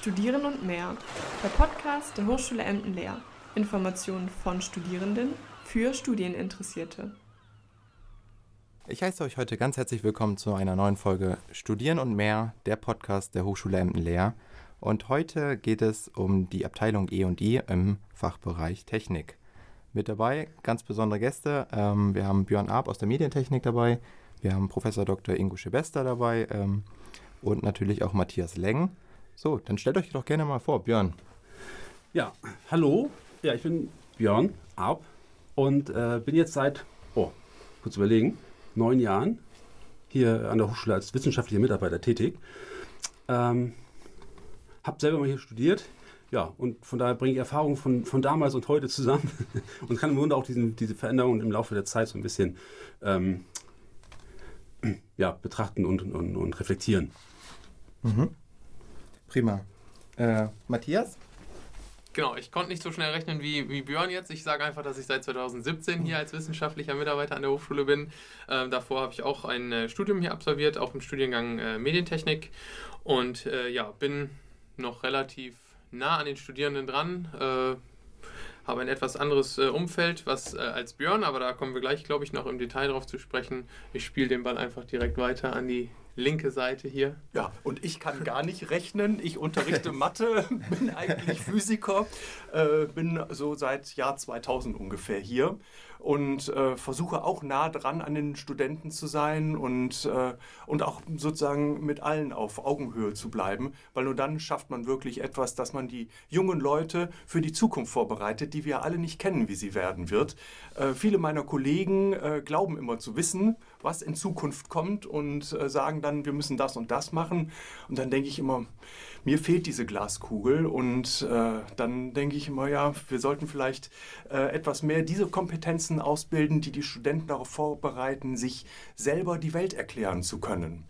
Studieren und mehr. Der Podcast der Hochschule Emden-Leer. Informationen von Studierenden für Studieninteressierte. Ich heiße euch heute ganz herzlich willkommen zu einer neuen Folge Studieren und mehr, der Podcast der Hochschule Emden-Leer. Und heute geht es um die Abteilung E&I im Fachbereich Technik. Mit dabei ganz besondere Gäste. Ähm, wir haben Björn Arp aus der Medientechnik dabei. Wir haben Professor Dr. Ingo Schebester dabei ähm, und natürlich auch Matthias Leng. So, dann stellt euch doch gerne mal vor, Björn. Ja, hallo. Ja, ich bin Björn Arp und äh, bin jetzt seit, oh, kurz überlegen, neun Jahren hier an der Hochschule als wissenschaftlicher Mitarbeiter tätig. Ähm, hab selber mal hier studiert. Ja, und von daher bringe ich Erfahrungen von, von damals und heute zusammen und kann im Grunde auch diesen, diese Veränderungen im Laufe der Zeit so ein bisschen ähm, ja, betrachten und, und, und reflektieren. Mhm. Prima. Äh, Matthias? Genau, ich konnte nicht so schnell rechnen wie, wie Björn jetzt. Ich sage einfach, dass ich seit 2017 hier als wissenschaftlicher Mitarbeiter an der Hochschule bin. Ähm, davor habe ich auch ein äh, Studium hier absolviert, auch im Studiengang äh, Medientechnik. Und äh, ja, bin noch relativ nah an den Studierenden dran. Äh, habe ein etwas anderes äh, Umfeld was, als Björn, aber da kommen wir gleich, glaube ich, noch im Detail drauf zu sprechen. Ich spiele den Ball einfach direkt weiter an die linke Seite hier. Ja, und ich kann gar nicht rechnen. Ich unterrichte Mathe, bin eigentlich Physiker, äh, bin so seit Jahr 2000 ungefähr hier und äh, versuche auch nah dran an den Studenten zu sein und, äh, und auch sozusagen mit allen auf Augenhöhe zu bleiben, weil nur dann schafft man wirklich etwas, dass man die jungen Leute für die Zukunft vorbereitet, die wir alle nicht kennen, wie sie werden wird. Äh, viele meiner Kollegen äh, glauben immer zu wissen, was in Zukunft kommt und äh, sagen dann, wir müssen das und das machen. Und dann denke ich immer, mir fehlt diese Glaskugel und äh, dann denke ich immer, ja, wir sollten vielleicht äh, etwas mehr diese Kompetenzen ausbilden, die die Studenten darauf vorbereiten, sich selber die Welt erklären zu können.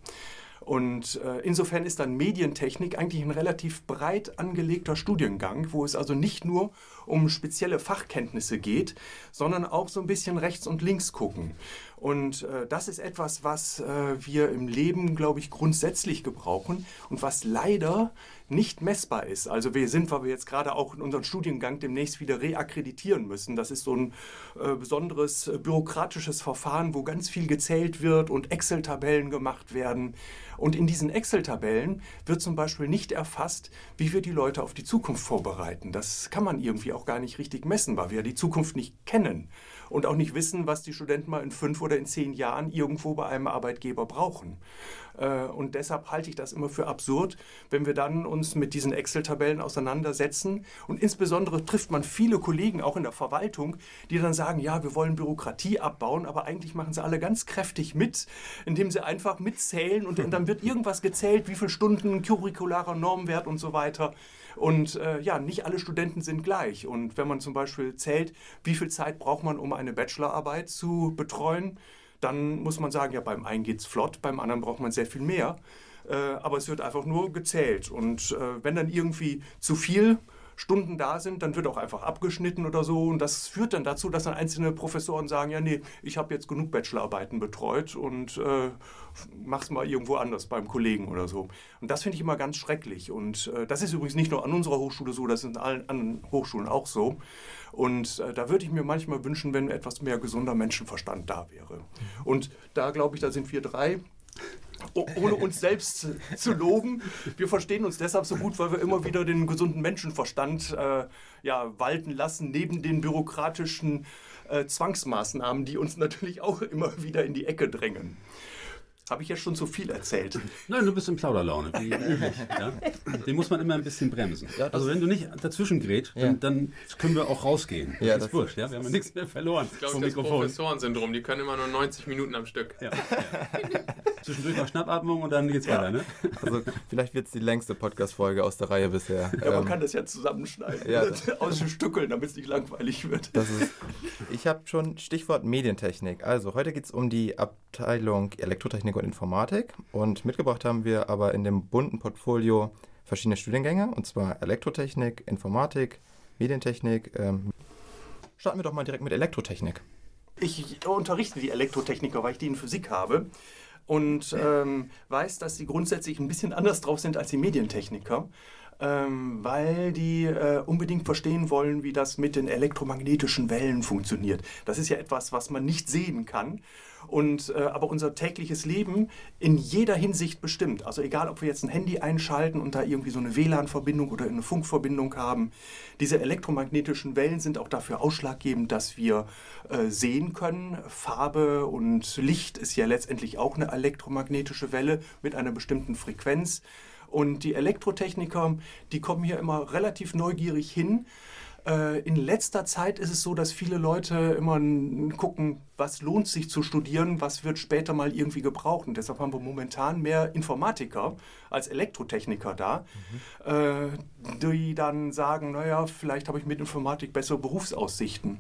Und äh, insofern ist dann Medientechnik eigentlich ein relativ breit angelegter Studiengang, wo es also nicht nur um spezielle Fachkenntnisse geht, sondern auch so ein bisschen rechts und links gucken. Und äh, das ist etwas, was äh, wir im Leben, glaube ich, grundsätzlich gebrauchen und was leider nicht messbar ist. Also wir sind, weil wir jetzt gerade auch in unserem Studiengang demnächst wieder reakkreditieren müssen. Das ist so ein äh, besonderes äh, bürokratisches Verfahren, wo ganz viel gezählt wird und Excel-Tabellen gemacht werden. Und in diesen Excel-Tabellen wird zum Beispiel nicht erfasst, wie wir die Leute auf die Zukunft vorbereiten. Das kann man irgendwie auch gar nicht richtig messen, weil wir die Zukunft nicht kennen und auch nicht wissen, was die Studenten mal in fünf oder in zehn Jahren irgendwo bei einem Arbeitgeber brauchen. Äh, und deshalb halte ich das immer für absurd, wenn wir dann uns mit diesen Excel-Tabellen auseinandersetzen. Und insbesondere trifft man viele Kollegen auch in der Verwaltung, die dann sagen, ja, wir wollen Bürokratie abbauen, aber eigentlich machen sie alle ganz kräftig mit, indem sie einfach mitzählen und dann wird irgendwas gezählt, wie viele Stunden curricularer Normwert und so weiter. Und äh, ja, nicht alle Studenten sind gleich. Und wenn man zum Beispiel zählt, wie viel Zeit braucht man, um eine Bachelorarbeit zu betreuen, dann muss man sagen, ja, beim einen geht es flott, beim anderen braucht man sehr viel mehr. Äh, aber es wird einfach nur gezählt. Und äh, wenn dann irgendwie zu viel Stunden da sind, dann wird auch einfach abgeschnitten oder so. Und das führt dann dazu, dass dann einzelne Professoren sagen, ja, nee, ich habe jetzt genug Bachelorarbeiten betreut und äh, mach's mal irgendwo anders beim Kollegen oder so. Und das finde ich immer ganz schrecklich. Und äh, das ist übrigens nicht nur an unserer Hochschule so, das ist in allen anderen Hochschulen auch so. Und äh, da würde ich mir manchmal wünschen, wenn etwas mehr gesunder Menschenverstand da wäre. Und da glaube ich, da sind wir drei ohne uns selbst zu loben. Wir verstehen uns deshalb so gut, weil wir immer wieder den gesunden Menschenverstand äh, ja, walten lassen, neben den bürokratischen äh, Zwangsmaßnahmen, die uns natürlich auch immer wieder in die Ecke drängen. Habe ich ja schon zu viel erzählt. Nein, du bist in Plauderlaune, wie üblich. Ja? Den muss man immer ein bisschen bremsen. Ja, also wenn du nicht dazwischen grätst, ja. dann, dann, können wir auch rausgehen. Ja, das, ist wurscht, ja? wir haben ja nichts mehr verloren. Ich glaube, das Professorensyndrom, die können immer nur 90 Minuten am Stück. Ja. Zwischendurch noch Schnappatmung und dann geht's weiter. Ne? Also vielleicht wird es die längste Podcast-Folge aus der Reihe bisher. Ja, man ähm, kann das ja zusammenschneiden, ja, aus den Stückeln, damit es nicht langweilig wird. Ist, ich habe schon Stichwort Medientechnik. Also heute geht es um die Abteilung Elektrotechnik und Informatik. Und mitgebracht haben wir aber in dem bunten Portfolio verschiedene Studiengänge, und zwar Elektrotechnik, Informatik, Medientechnik. Ähm, starten wir doch mal direkt mit Elektrotechnik. Ich unterrichte die Elektrotechniker, weil ich die in Physik habe und ähm, weiß, dass sie grundsätzlich ein bisschen anders drauf sind als die Medientechniker. Ähm, weil die äh, unbedingt verstehen wollen, wie das mit den elektromagnetischen Wellen funktioniert. Das ist ja etwas, was man nicht sehen kann und äh, aber unser tägliches Leben in jeder Hinsicht bestimmt. Also egal, ob wir jetzt ein Handy einschalten und da irgendwie so eine WLAN-Verbindung oder eine Funkverbindung haben, diese elektromagnetischen Wellen sind auch dafür ausschlaggebend, dass wir äh, sehen können. Farbe und Licht ist ja letztendlich auch eine elektromagnetische Welle mit einer bestimmten Frequenz. Und die Elektrotechniker, die kommen hier immer relativ neugierig hin äh, in letzter Zeit ist es so, dass viele Leute immer gucken, was lohnt sich zu studieren, was wird später mal irgendwie gebraucht. Und deshalb haben wir momentan mehr Informatiker als Elektrotechniker da, mhm. die dann sagen, naja, vielleicht habe ich mit Informatik bessere Berufsaussichten.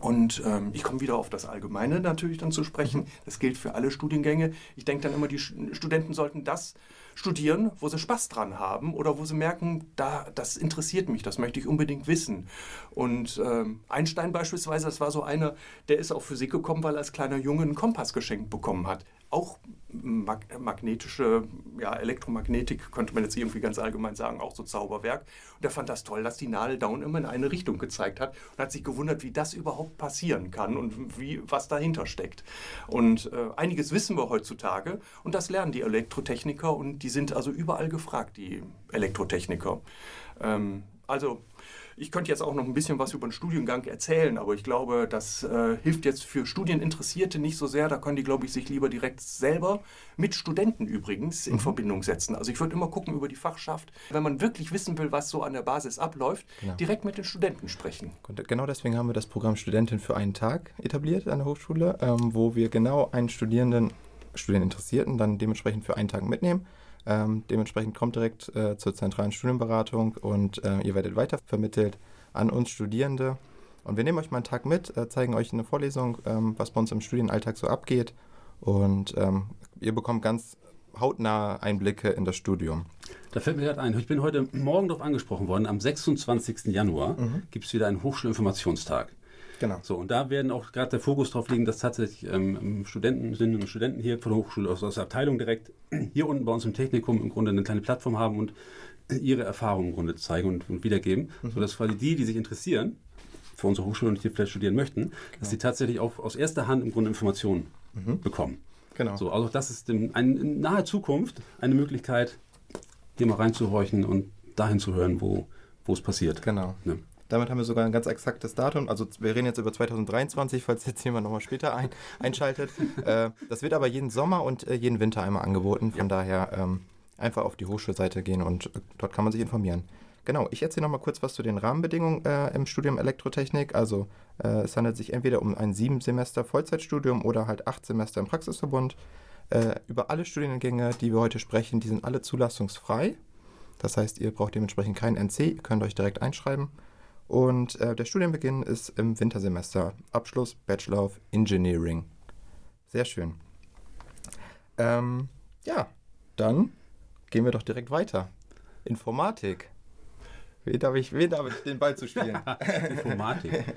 Und ähm, ich komme wieder auf das Allgemeine natürlich dann zu sprechen. Das gilt für alle Studiengänge. Ich denke dann immer, die Studenten sollten das studieren, wo sie Spaß dran haben oder wo sie merken, da, das interessiert mich, das möchte ich unbedingt wissen. Und ähm, Einstein beispielsweise, das war so einer, der ist auf Physik gekommen, weil er als kleiner Junge einen Kompass geschenkt bekommen hat. Auch mag magnetische, ja, Elektromagnetik könnte man jetzt irgendwie ganz allgemein sagen, auch so Zauberwerk. Und er fand das toll, dass die Nadel down immer in eine Richtung gezeigt hat und hat sich gewundert, wie das überhaupt passieren kann und wie, was dahinter steckt. Und äh, einiges wissen wir heutzutage und das lernen die Elektrotechniker und die sind also überall gefragt, die Elektrotechniker. Ähm, also ich könnte jetzt auch noch ein bisschen was über den Studiengang erzählen, aber ich glaube, das äh, hilft jetzt für Studieninteressierte nicht so sehr. Da können die, glaube ich, sich lieber direkt selber mit Studenten übrigens in mhm. Verbindung setzen. Also ich würde immer gucken über die Fachschaft, wenn man wirklich wissen will, was so an der Basis abläuft, genau. direkt mit den Studenten sprechen. Genau deswegen haben wir das Programm Studentin für einen Tag etabliert an der Hochschule, ähm, wo wir genau einen Studierenden, Studieninteressierten dann dementsprechend für einen Tag mitnehmen ähm, dementsprechend kommt direkt äh, zur zentralen Studienberatung und äh, ihr werdet weitervermittelt an uns Studierende. Und wir nehmen euch mal einen Tag mit, äh, zeigen euch eine Vorlesung, ähm, was bei uns im Studienalltag so abgeht. Und ähm, ihr bekommt ganz hautnahe Einblicke in das Studium. Da fällt mir gerade ein, ich bin heute Morgen darauf angesprochen worden, am 26. Januar mhm. gibt es wieder einen Hochschulinformationstag. Genau. So, und da werden auch gerade der Fokus drauf liegen, dass tatsächlich ähm, Studenten und Studenten hier von der Hochschule aus, aus der Abteilung direkt hier unten bei uns im Technikum im Grunde eine kleine Plattform haben und ihre Erfahrungen im Grunde zeigen und, und wiedergeben, mhm. sodass quasi die, die sich interessieren für unsere Hochschule und hier vielleicht studieren möchten, genau. dass sie tatsächlich auch aus erster Hand im Grunde Informationen mhm. bekommen. Genau. So, also das ist in, in naher Zukunft eine Möglichkeit, hier mal reinzuhorchen und dahin zu hören, wo, wo es passiert. Genau. Ne? Damit haben wir sogar ein ganz exaktes Datum. Also wir reden jetzt über 2023, falls jetzt jemand nochmal später ein, einschaltet. äh, das wird aber jeden Sommer und äh, jeden Winter einmal angeboten. Von ja. daher ähm, einfach auf die Hochschulseite gehen und äh, dort kann man sich informieren. Genau, ich erzähle nochmal kurz was zu den Rahmenbedingungen äh, im Studium Elektrotechnik. Also äh, es handelt sich entweder um ein sieben Semester Vollzeitstudium oder halt acht Semester im Praxisverbund. Äh, über alle Studiengänge, die wir heute sprechen, die sind alle zulassungsfrei. Das heißt, ihr braucht dementsprechend kein NC, ihr könnt euch direkt einschreiben. Und äh, der Studienbeginn ist im Wintersemester. Abschluss Bachelor of Engineering. Sehr schön. Ähm, ja, dann gehen wir doch direkt weiter. Informatik. Wen darf ich, wen darf ich den Ball zu spielen? Informatik.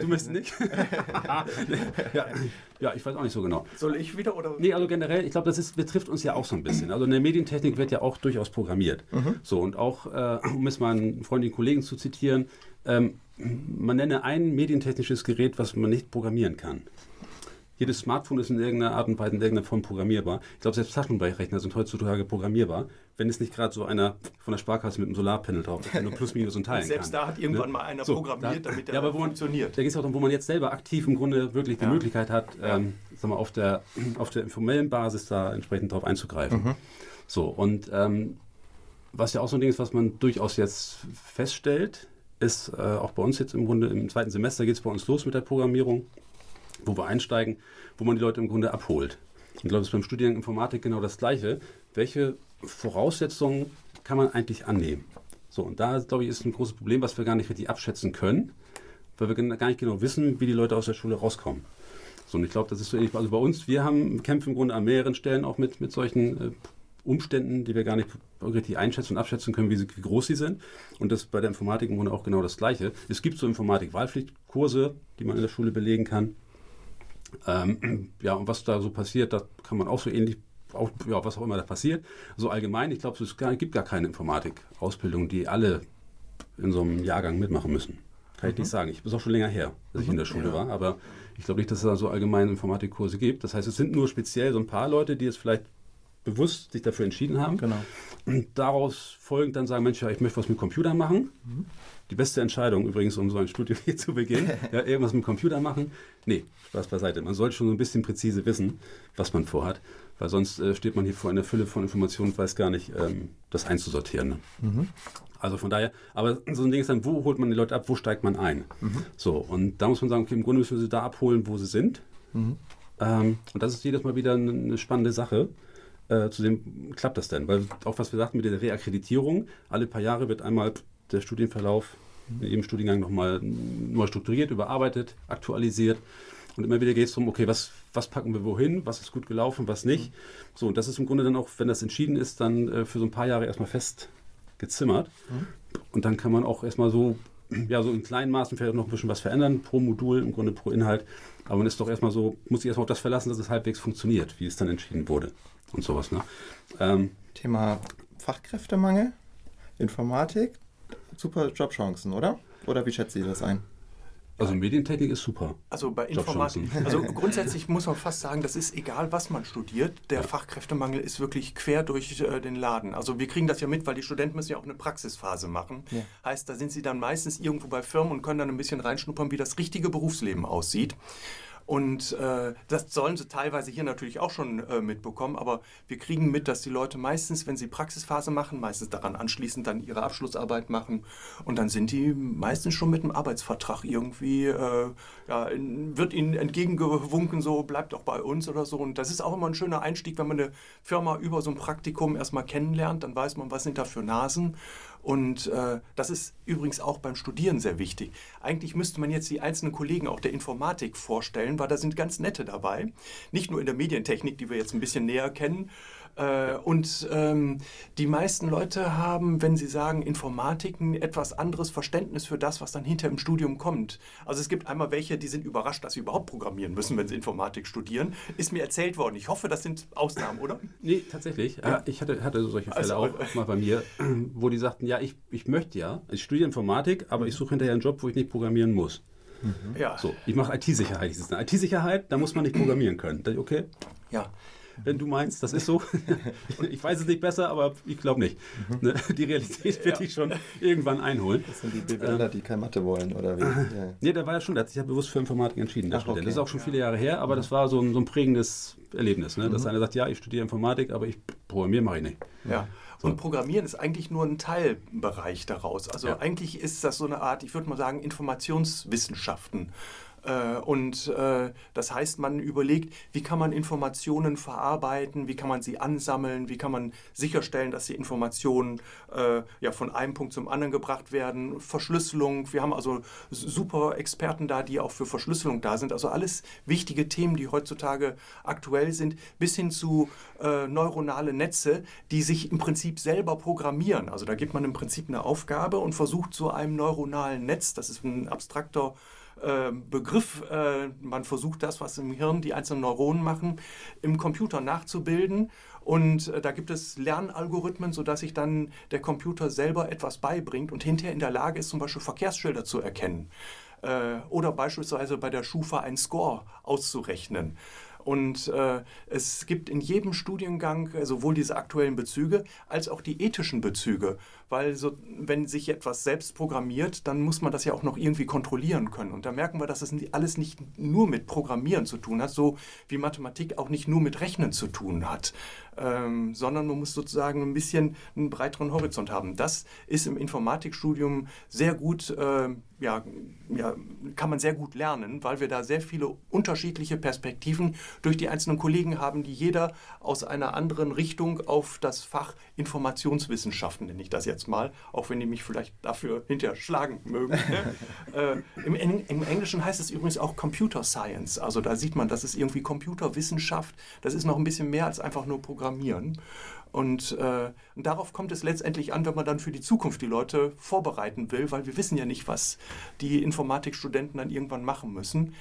Du bist nicht? ja, ja, ich weiß auch nicht so genau. Soll ich wieder oder? Nee, also generell, ich glaube, das ist, betrifft uns ja auch so ein bisschen. Also in der Medientechnik wird ja auch durchaus programmiert. Mhm. So, und auch, äh, um es mal einen freundlichen Kollegen zu zitieren, ähm, man nenne ein medientechnisches Gerät, was man nicht programmieren kann. Jedes Smartphone ist in irgendeiner Art und Weise in irgendeiner Form programmierbar. Ich glaube, selbst Taschenrechner sind heutzutage programmierbar, wenn es nicht gerade so einer von der Sparkasse mit einem Solarpanel drauf ist, der nur Plus, Minus und Teilen Selbst kann. da hat irgendwann ne? mal einer so, programmiert, da, damit der ja, aber wo man, funktioniert. Da geht es auch darum, wo man jetzt selber aktiv im Grunde wirklich die ja. Möglichkeit hat, ähm, sag mal, auf, der, auf der informellen Basis da entsprechend drauf einzugreifen. Mhm. So, und ähm, was ja auch so ein Ding ist, was man durchaus jetzt feststellt, ist äh, auch bei uns jetzt im Grunde im zweiten Semester geht es bei uns los mit der Programmierung, wo wir einsteigen, wo man die Leute im Grunde abholt. Ich glaube, es ist beim Studiengang Informatik genau das Gleiche. Welche Voraussetzungen kann man eigentlich annehmen? So, und da, glaube ich, ist ein großes Problem, was wir gar nicht richtig abschätzen können, weil wir gar nicht genau wissen, wie die Leute aus der Schule rauskommen. So, und ich glaube, das ist so ähnlich. Also bei uns, wir haben, kämpfen im Grunde an mehreren Stellen auch mit, mit solchen äh, Umständen, die wir gar nicht richtig einschätzen und abschätzen können, wie, sie, wie groß sie sind. Und das ist bei der Informatik im Grunde auch genau das Gleiche. Es gibt so Informatik-Wahlpflichtkurse, die man in der Schule belegen kann. Ähm, ja, und was da so passiert, da kann man auch so ähnlich auch, ja, was auch immer da passiert. So allgemein, ich glaube, es gibt gar keine Informatik-Ausbildung, die alle in so einem Jahrgang mitmachen müssen. Kann ich nicht sagen. Ich bin auch schon länger her, dass ich in der Schule war, aber ich glaube nicht, dass es da so allgemeine Informatikkurse gibt. Das heißt, es sind nur speziell so ein paar Leute, die es vielleicht bewusst sich dafür entschieden haben. Genau. Und daraus folgend dann sagen, Mensch, ja, ich möchte was mit Computern machen. Die beste Entscheidung übrigens, um so ein Studium hier zu beginnen. Ja, irgendwas mit Computer machen. Nee, Spaß beiseite. Man sollte schon so ein bisschen präzise wissen, was man vorhat. Weil sonst äh, steht man hier vor einer Fülle von Informationen und weiß gar nicht, ähm, das einzusortieren. Ne? Also von daher, aber so ein Ding ist dann, wo holt man die Leute ab, wo steigt man ein? So, und da muss man sagen, okay, im Grunde müssen wir sie da abholen, wo sie sind. Ähm, und das ist jedes Mal wieder eine, spannende Sache. Äh, zudem klappt das denn, weil auch was wir sagten mit der Reakkreditierung, alle paar Jahre wird einmal der Studienverlauf in jedem Studiengang nochmal neu strukturiert, überarbeitet, aktualisiert. Und immer wieder geht es darum, okay, was, was packen wir wohin, was ist gut gelaufen, was nicht. So, und das ist im Grunde dann auch, wenn das entschieden ist, dann äh, für so ein paar Jahre erstmal fest gezimmert. Und dann kann man auch erstmal so, ja, so in kleinen Maßen vielleicht noch ein bisschen was verändern, pro Modul, im Grunde pro Inhalt. Aber man ist doch erstmal so, muss sich erstmal auf das verlassen, dass es halbwegs funktioniert, wie es dann entschieden wurde und sowas. Ne? Ähm, Thema Fachkräftemangel, Informatik, super Jobchancen, oder? Oder wie schätzt ihr das ein? also Medientechnik ist super. Also bei. Informatik, also grundsätzlich muss man fast sagen, das ist egal, was man studiert. Der Fachkräftemangel ist wirklich quer durch äh, den Laden. Also wir kriegen das ja mit, weil die Studenten müssen ja auch eine Praxisphase machen. Ja. Heißt, da sind sie dann meistens irgendwo bei Firmen und können dann ein bisschen reinschnuppern, wie das richtige Berufsleben aussieht. Und äh, das sollen sie teilweise hier natürlich auch schon äh, mitbekommen, aber wir kriegen mit, dass die Leute meistens, wenn sie Praxisphase machen, meistens daran anschließend dann ihre Abschlussarbeit machen und dann sind die meistens schon mit einem Arbeitsvertrag irgendwie, äh, ja, wird ihnen entgegengewunken, so bleibt doch bei uns oder so. Und das ist auch immer ein schöner Einstieg, wenn man eine Firma über so ein Praktikum erstmal kennenlernt, dann weiß man, was sind da für Nasen. Und äh, das ist übrigens auch beim Studieren sehr wichtig. Eigentlich müsste man jetzt die einzelnen Kollegen auch der Informatik vorstellen, weil da sind ganz nette dabei. Nicht nur in der Medientechnik, die wir jetzt ein bisschen näher kennen. Äh, und ähm, die meisten Leute haben, wenn sie sagen Informatik, ein etwas anderes Verständnis für das, was dann hinter im Studium kommt. Also es gibt einmal welche, die sind überrascht, dass sie überhaupt programmieren müssen, wenn sie Informatik studieren. Ist mir erzählt worden. Ich hoffe, das sind Ausnahmen, oder? Nee, tatsächlich. Ja. Ich hatte, hatte solche Fälle Also, auch mal bei mir, wo die sagten, ja, ich, ich möchte ja, ich studiere Informatik, aber ich suche hinterher einen Job, wo ich nicht programmieren muss. Ja. So, ich mache IT-Sicherheit. IT-Sicherheit, da muss man nicht programmieren können. Okay, ja. Wenn du meinst, das ist so. ich weiß es nicht besser, aber ich glaube nicht. Ne, Die Realität wird dich schon irgendwann einholen. Das sind die BWLer, die kein Mathe wollen, oder wie? Ja. Nee, der war ja schon, der hat sich ja bewusst für Informatik entschieden. Der Ach, Student. okay. Das ist auch schon viele Jahre her, aber das war so ein, so ein prägendes Erlebnis. Ne? Dass einer sagt, ja, ich studiere Informatik, aber ich programmiere mache ich nicht. Ja. Und Programmieren ist eigentlich nur ein Teilbereich daraus. Also Ja. eigentlich ist das so eine Art, ich würde mal sagen, Informationswissenschaften. Äh, Und äh, das heißt, man überlegt, wie kann man Informationen verarbeiten, wie kann man sie ansammeln, wie kann man sicherstellen, dass die Informationen äh, ja, von einem Punkt zum anderen gebracht werden. Verschlüsselung, wir haben also super Experten da, die auch für Verschlüsselung da sind. Also alles wichtige Themen, die heutzutage aktuell sind, bis hin zu äh, neuronale Netze, die sich im Prinzip selber programmieren. Also da gibt man im Prinzip eine Aufgabe und versucht so einem neuronalen Netz, das ist ein abstrakter äh, Begriff, äh, man versucht das, was im Hirn die einzelnen Neuronen machen, im Computer nachzubilden. Und äh, da gibt es Lernalgorithmen, sodass sich dann der Computer selber etwas beibringt und hinterher in der Lage ist, zum Beispiel Verkehrsschilder zu erkennen. Äh, oder beispielsweise bei der Schufa einen Score auszurechnen. Und äh, es gibt in jedem Studiengang äh, sowohl diese aktuellen Bezüge als auch die ethischen Bezüge. Weil so, wenn sich etwas selbst programmiert, dann muss man das ja auch noch irgendwie kontrollieren können. Und da merken wir, dass es ni- alles nicht nur mit Programmieren zu tun hat, so wie Mathematik auch nicht nur mit Rechnen zu tun hat, ähm, sondern man muss sozusagen ein bisschen einen breiteren Horizont haben. Das ist im Informatikstudium sehr gut, äh, ja, ja, kann man sehr gut lernen, weil wir da sehr viele unterschiedliche Perspektiven durch die einzelnen Kollegen haben, die jeder aus einer anderen Richtung auf das Fach Informationswissenschaften, nenne ich das jetzt mal, auch wenn die mich vielleicht dafür hinterher schlagen mögen. äh, im, Im Englischen heißt es übrigens auch Computer Science. Also da sieht man, das ist irgendwie Computerwissenschaft. Das ist noch ein bisschen mehr als einfach nur Programmieren. Und, äh, und darauf kommt es letztendlich an, wenn man dann für die Zukunft die Leute vorbereiten will, weil wir wissen ja nicht, was die Informatikstudenten dann irgendwann machen müssen.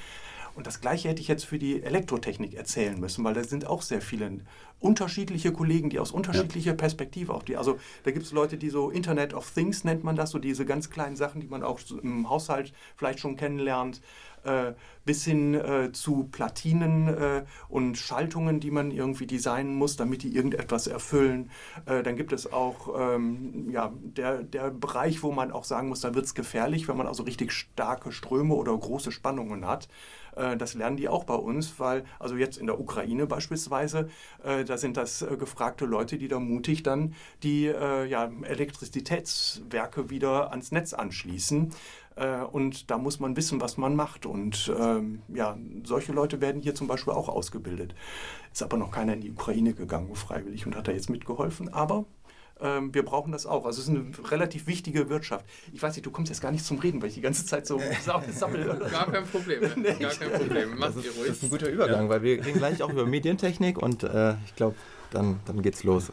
Und das Gleiche hätte ich jetzt für die Elektrotechnik erzählen müssen, weil da sind auch sehr viele unterschiedliche Kollegen, die aus unterschiedlicher Perspektive auch die, also da gibt es Leute, die so Internet of Things nennt man das, so diese ganz kleinen Sachen, die man auch im Haushalt vielleicht schon kennenlernt, äh, bis hin äh, zu Platinen äh, und Schaltungen, die man irgendwie designen muss, damit die irgendetwas erfüllen. Äh, dann gibt es auch ähm, ja, der, der Bereich, wo man auch sagen muss, da wird es gefährlich, wenn man also richtig starke Ströme oder große Spannungen hat. Äh, das lernen die auch bei uns, weil, also jetzt in der Ukraine beispielsweise, äh, da sind das äh, gefragte Leute, die da mutig dann die ja, Elektrizitätswerke wieder ans Netz anschließen. Und da muss man wissen, was man macht. Und ähm, ja, solche Leute werden hier zum Beispiel auch ausgebildet. Ist aber noch keiner in die Ukraine gegangen, freiwillig, und hat da jetzt mitgeholfen. Aber ähm, wir brauchen das auch. Also es ist eine relativ wichtige Wirtschaft. Ich weiß nicht, du kommst jetzt gar nicht zum Reden, weil ich die ganze Zeit so sammle. Gar kein Problem. Ne? Gar kein Problem. Das, ruhig. das ist ein guter Übergang, ja. weil wir reden gleich auch über Medientechnik und äh, ich glaube, dann, dann geht's los.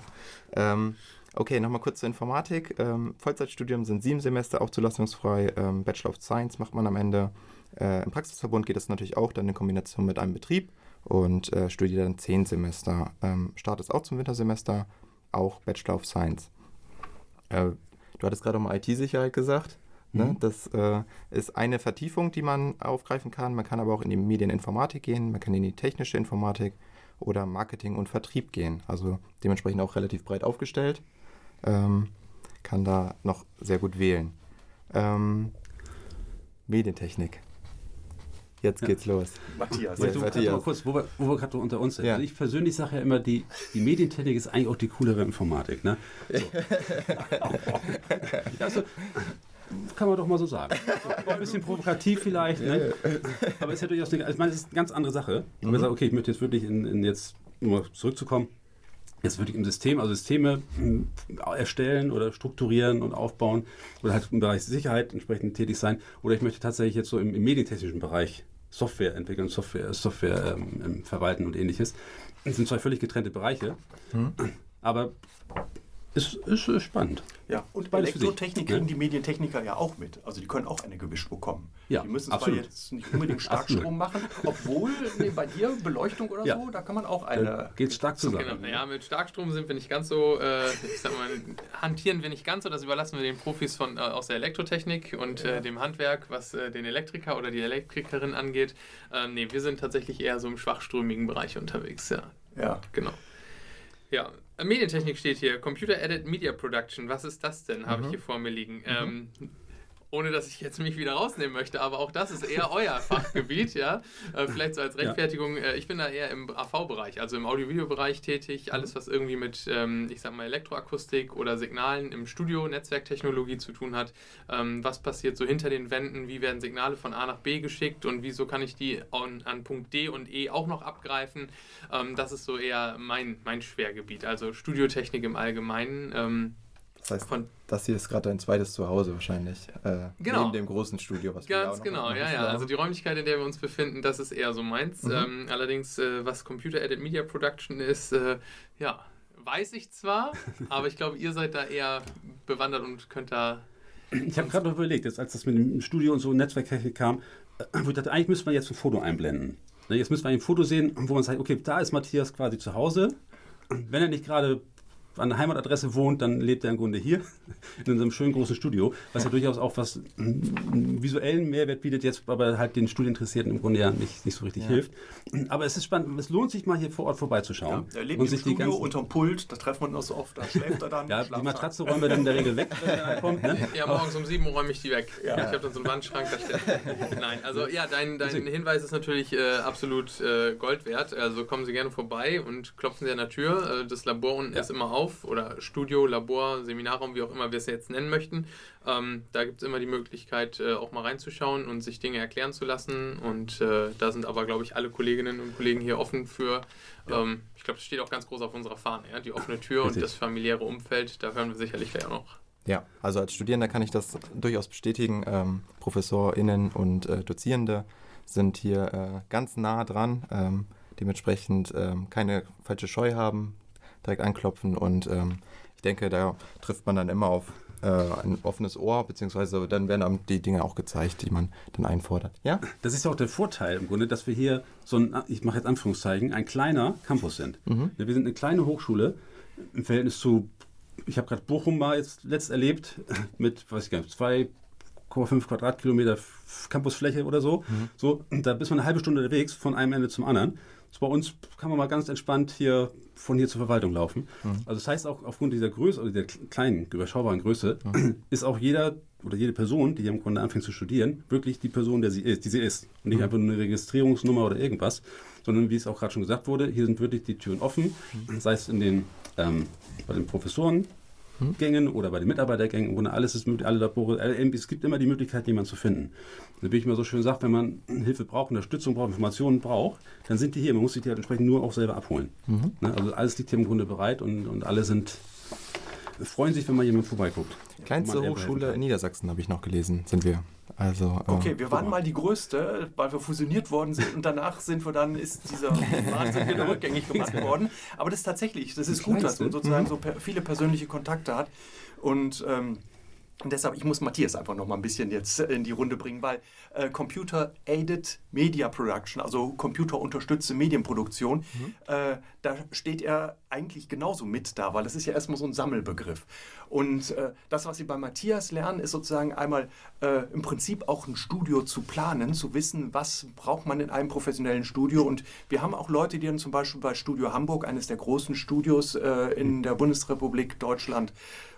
Ähm, okay, nochmal kurz zur Informatik. Ähm, Vollzeitstudium sind sieben Semester, auch zulassungsfrei. Ähm, Bachelor of Science macht man am Ende. Äh, Im Praxisverbund geht das natürlich auch dann in Kombination mit einem Betrieb und äh, studiert dann zehn Semester. Ähm, Start ist auch zum Wintersemester, auch Bachelor of Science. Äh, du hattest gerade um IT-Sicherheit gesagt. Ne? Mhm. Das äh, ist eine Vertiefung, die man aufgreifen kann. Man kann aber auch in die Medieninformatik gehen, man kann in die technische Informatik oder Marketing und Vertrieb gehen. Also dementsprechend auch relativ breit aufgestellt. Ähm, kann da noch sehr gut wählen. Ähm, Medientechnik. Jetzt geht's ja. los. Matthias. Ja, Matthias. Mal kurz, wo wir, wo wir gerade unter uns sind. Ja. Also ich persönlich sage ja immer, die, die Medientechnik ist eigentlich auch die coolere Informatik. Ne? So. also, kann man doch mal so sagen. So, ein bisschen provokativ vielleicht, ne? aber ist ja durchaus eine, also ich meine, es ist eine ganz andere Sache. Wenn man sagt, okay, ich möchte jetzt wirklich in, in jetzt nur zurückzukommen, jetzt wirklich im System, also Systeme hm, erstellen oder strukturieren und aufbauen oder halt im Bereich Sicherheit entsprechend tätig sein. Oder ich möchte tatsächlich jetzt so im, im medientechnischen Bereich Software entwickeln, Software, Software ähm, verwalten und ähnliches. Das sind zwei völlig getrennte Bereiche. Mhm. Aber ist, ist, spannend. Ja, und bei Elektrotechnik kriegen die Medientechniker ja auch mit. Also die können auch eine gewischt bekommen. Ja, die müssen zwar jetzt nicht unbedingt Starkstrom machen, obwohl nee, bei dir Beleuchtung oder ja. so, da kann man auch eine. Geht stark zusammen. Genau. Ja, mit Starkstrom sind wir nicht ganz so, äh, ich sag mal, hantieren wir nicht ganz so. Das überlassen wir den Profis von, äh, aus der Elektrotechnik und äh, ja. äh, dem Handwerk, was äh, den Elektriker oder die Elektrikerin angeht. Ähm, nee, wir sind tatsächlich eher so im schwachströmigen Bereich unterwegs. Ja, ja. genau. Ja, Medientechnik steht hier. Computer Edit Media Production. Was ist das denn? Habe mhm. ich hier vor mir liegen. Mhm. Ähm, ohne dass ich jetzt mich wieder rausnehmen möchte, aber auch das ist eher euer Fachgebiet, ja. Äh, vielleicht so als Rechtfertigung, äh, ich bin da eher im AV-Bereich, also im Audio-Video-Bereich tätig, alles was irgendwie mit, ähm, ich sag mal, Elektroakustik oder Signalen im Studio, Netzwerktechnologie zu tun hat. Ähm, was passiert so hinter den Wänden, wie werden Signale von A nach B geschickt und wieso kann ich die an, an Punkt D und E auch noch abgreifen? Ähm, das ist so eher mein, mein Schwergebiet, also Studiotechnik im Allgemeinen. Das heißt, von, das hier ist gerade dein zweites Zuhause wahrscheinlich. Äh, genau. Neben dem großen Studio, was wir Ganz genau, ja, ja. Also die Räumlichkeit, in der wir uns befinden, das ist eher so meins. Mhm. Ähm, allerdings, äh, was Computer Edit Media Production ist, äh, ja, weiß ich zwar, aber ich glaube, ihr seid da eher bewandert und könnt da. Ich habe gerade noch überlegt, jetzt, als das mit dem Studio und so Netzwerktechnik kam, äh, wo ich dachte, eigentlich müsste man jetzt ein Foto einblenden. Ne, jetzt müssen wir ein Foto sehen, wo man sagt, okay, da ist Matthias quasi zu Hause. Wenn er nicht gerade an der Heimatadresse wohnt, dann lebt er im Grunde hier in unserem schönen großen Studio, was ja durchaus auch was einen visuellen Mehrwert bietet, jetzt aber halt den Studieninteressierten im Grunde ja nicht, nicht so richtig ja. hilft. Aber es ist spannend, es lohnt sich mal hier vor Ort vorbeizuschauen. Ja, er lebt und im sich Studio die ganzen, unterm Pult, da treffen wir uns so oft, da schläft er dann. ja, die Matratze räumen wir dann in der Regel weg, wenn er kommt. Ne? Ja, morgens um sieben räume ich die weg. Ja. Ich habe dann so einen Wandschrank, da steht. Nein, also ja, dein, dein Hinweis ist natürlich äh, absolut äh, Gold wert. Also kommen Sie gerne vorbei und klopfen Sie an der Tür. Äh, das Labor unten ist immer auf oder Studio Labor, Seminarraum, wie auch immer wir es jetzt nennen möchten. Ähm, da gibt es immer die Möglichkeit, äh, auch mal reinzuschauen und sich Dinge erklären zu lassen. Und äh, da sind aber, glaube ich, alle Kolleginnen und Kollegen hier offen für. Ähm, ich glaube, das steht auch ganz groß auf unserer Fahne, ja? die offene Tür und das familiäre Umfeld. Da hören wir sicherlich gleich auch noch. Ja, also als Studierender kann ich das durchaus bestätigen. Ähm, ProfessorInnen und äh, Dozierende sind hier äh, ganz nah dran, ähm, dementsprechend ähm, keine falsche Scheu haben, direkt anklopfen und ähm, ich denke, da trifft man dann immer auf äh, ein offenes Ohr, beziehungsweise dann werden einem die Dinge auch gezeigt, die man dann einfordert. Ja? Das ist ja auch der Vorteil im Grunde, dass wir hier so ein, ich mache jetzt Anführungszeichen, ein kleiner Campus sind. Mhm. Wir sind eine kleine Hochschule im Verhältnis zu, ich habe gerade Bochum mal jetzt letzt erlebt, mit, weiß ich gar nicht, 2,5 Quadratkilometer Campusfläche oder so. Mhm. So, da bist man eine halbe Stunde unterwegs von einem Ende zum anderen. So, bei uns kann man mal ganz entspannt hier von hier zur Verwaltung laufen. Mhm. Also das heißt auch aufgrund dieser Größe, oder der kleinen, überschaubaren Größe, mhm. ist auch jeder oder jede Person, die im Grunde anfängt zu studieren, wirklich die Person, der sie ist, die sie ist. Und nicht mhm. einfach nur eine Registrierungsnummer oder irgendwas, sondern wie es auch gerade schon gesagt wurde, hier sind wirklich die Türen offen, mhm. sei es in den, ähm, bei den Professoren, Gängen oder bei den Mitarbeitergängen, wo alles ist möglich, alle Labore, es gibt immer die Möglichkeit, jemanden zu finden. Und wie ich mal so schön sage, wenn man Hilfe braucht, Unterstützung braucht, Informationen braucht, dann sind die hier. Man muss sich die halt entsprechend nur auch selber abholen. Mhm. Ne? Also alles liegt hier im Grunde bereit und, und alle sind freuen sich, wenn mal jemand vorbeiguckt. Kleinste Hochschule in Niedersachsen habe ich noch gelesen, sind wir. Also, äh, okay, wir waren mal die größte, weil wir fusioniert worden sind und danach sind wir dann, ist dieser Wahnsinn wieder rückgängig gemacht worden. Aber das ist tatsächlich, das ist gut, dass man sozusagen mhm. so viele persönliche Kontakte hat. Und ähm, und deshalb, ich muss Matthias einfach noch mal ein bisschen jetzt in die Runde bringen, weil äh, Computer Aided Media Production, also computerunterstützte Medienproduktion, mhm. äh, da steht er eigentlich genauso mit da, weil das ist ja erstmal so ein Sammelbegriff. Und äh, das, was Sie bei Matthias lernen, ist sozusagen einmal äh, im Prinzip auch ein Studio zu planen, zu wissen, was braucht man in einem professionellen Studio. Und wir haben auch Leute, die dann zum Beispiel bei Studio Hamburg, eines der großen Studios äh, in der Bundesrepublik Deutschland,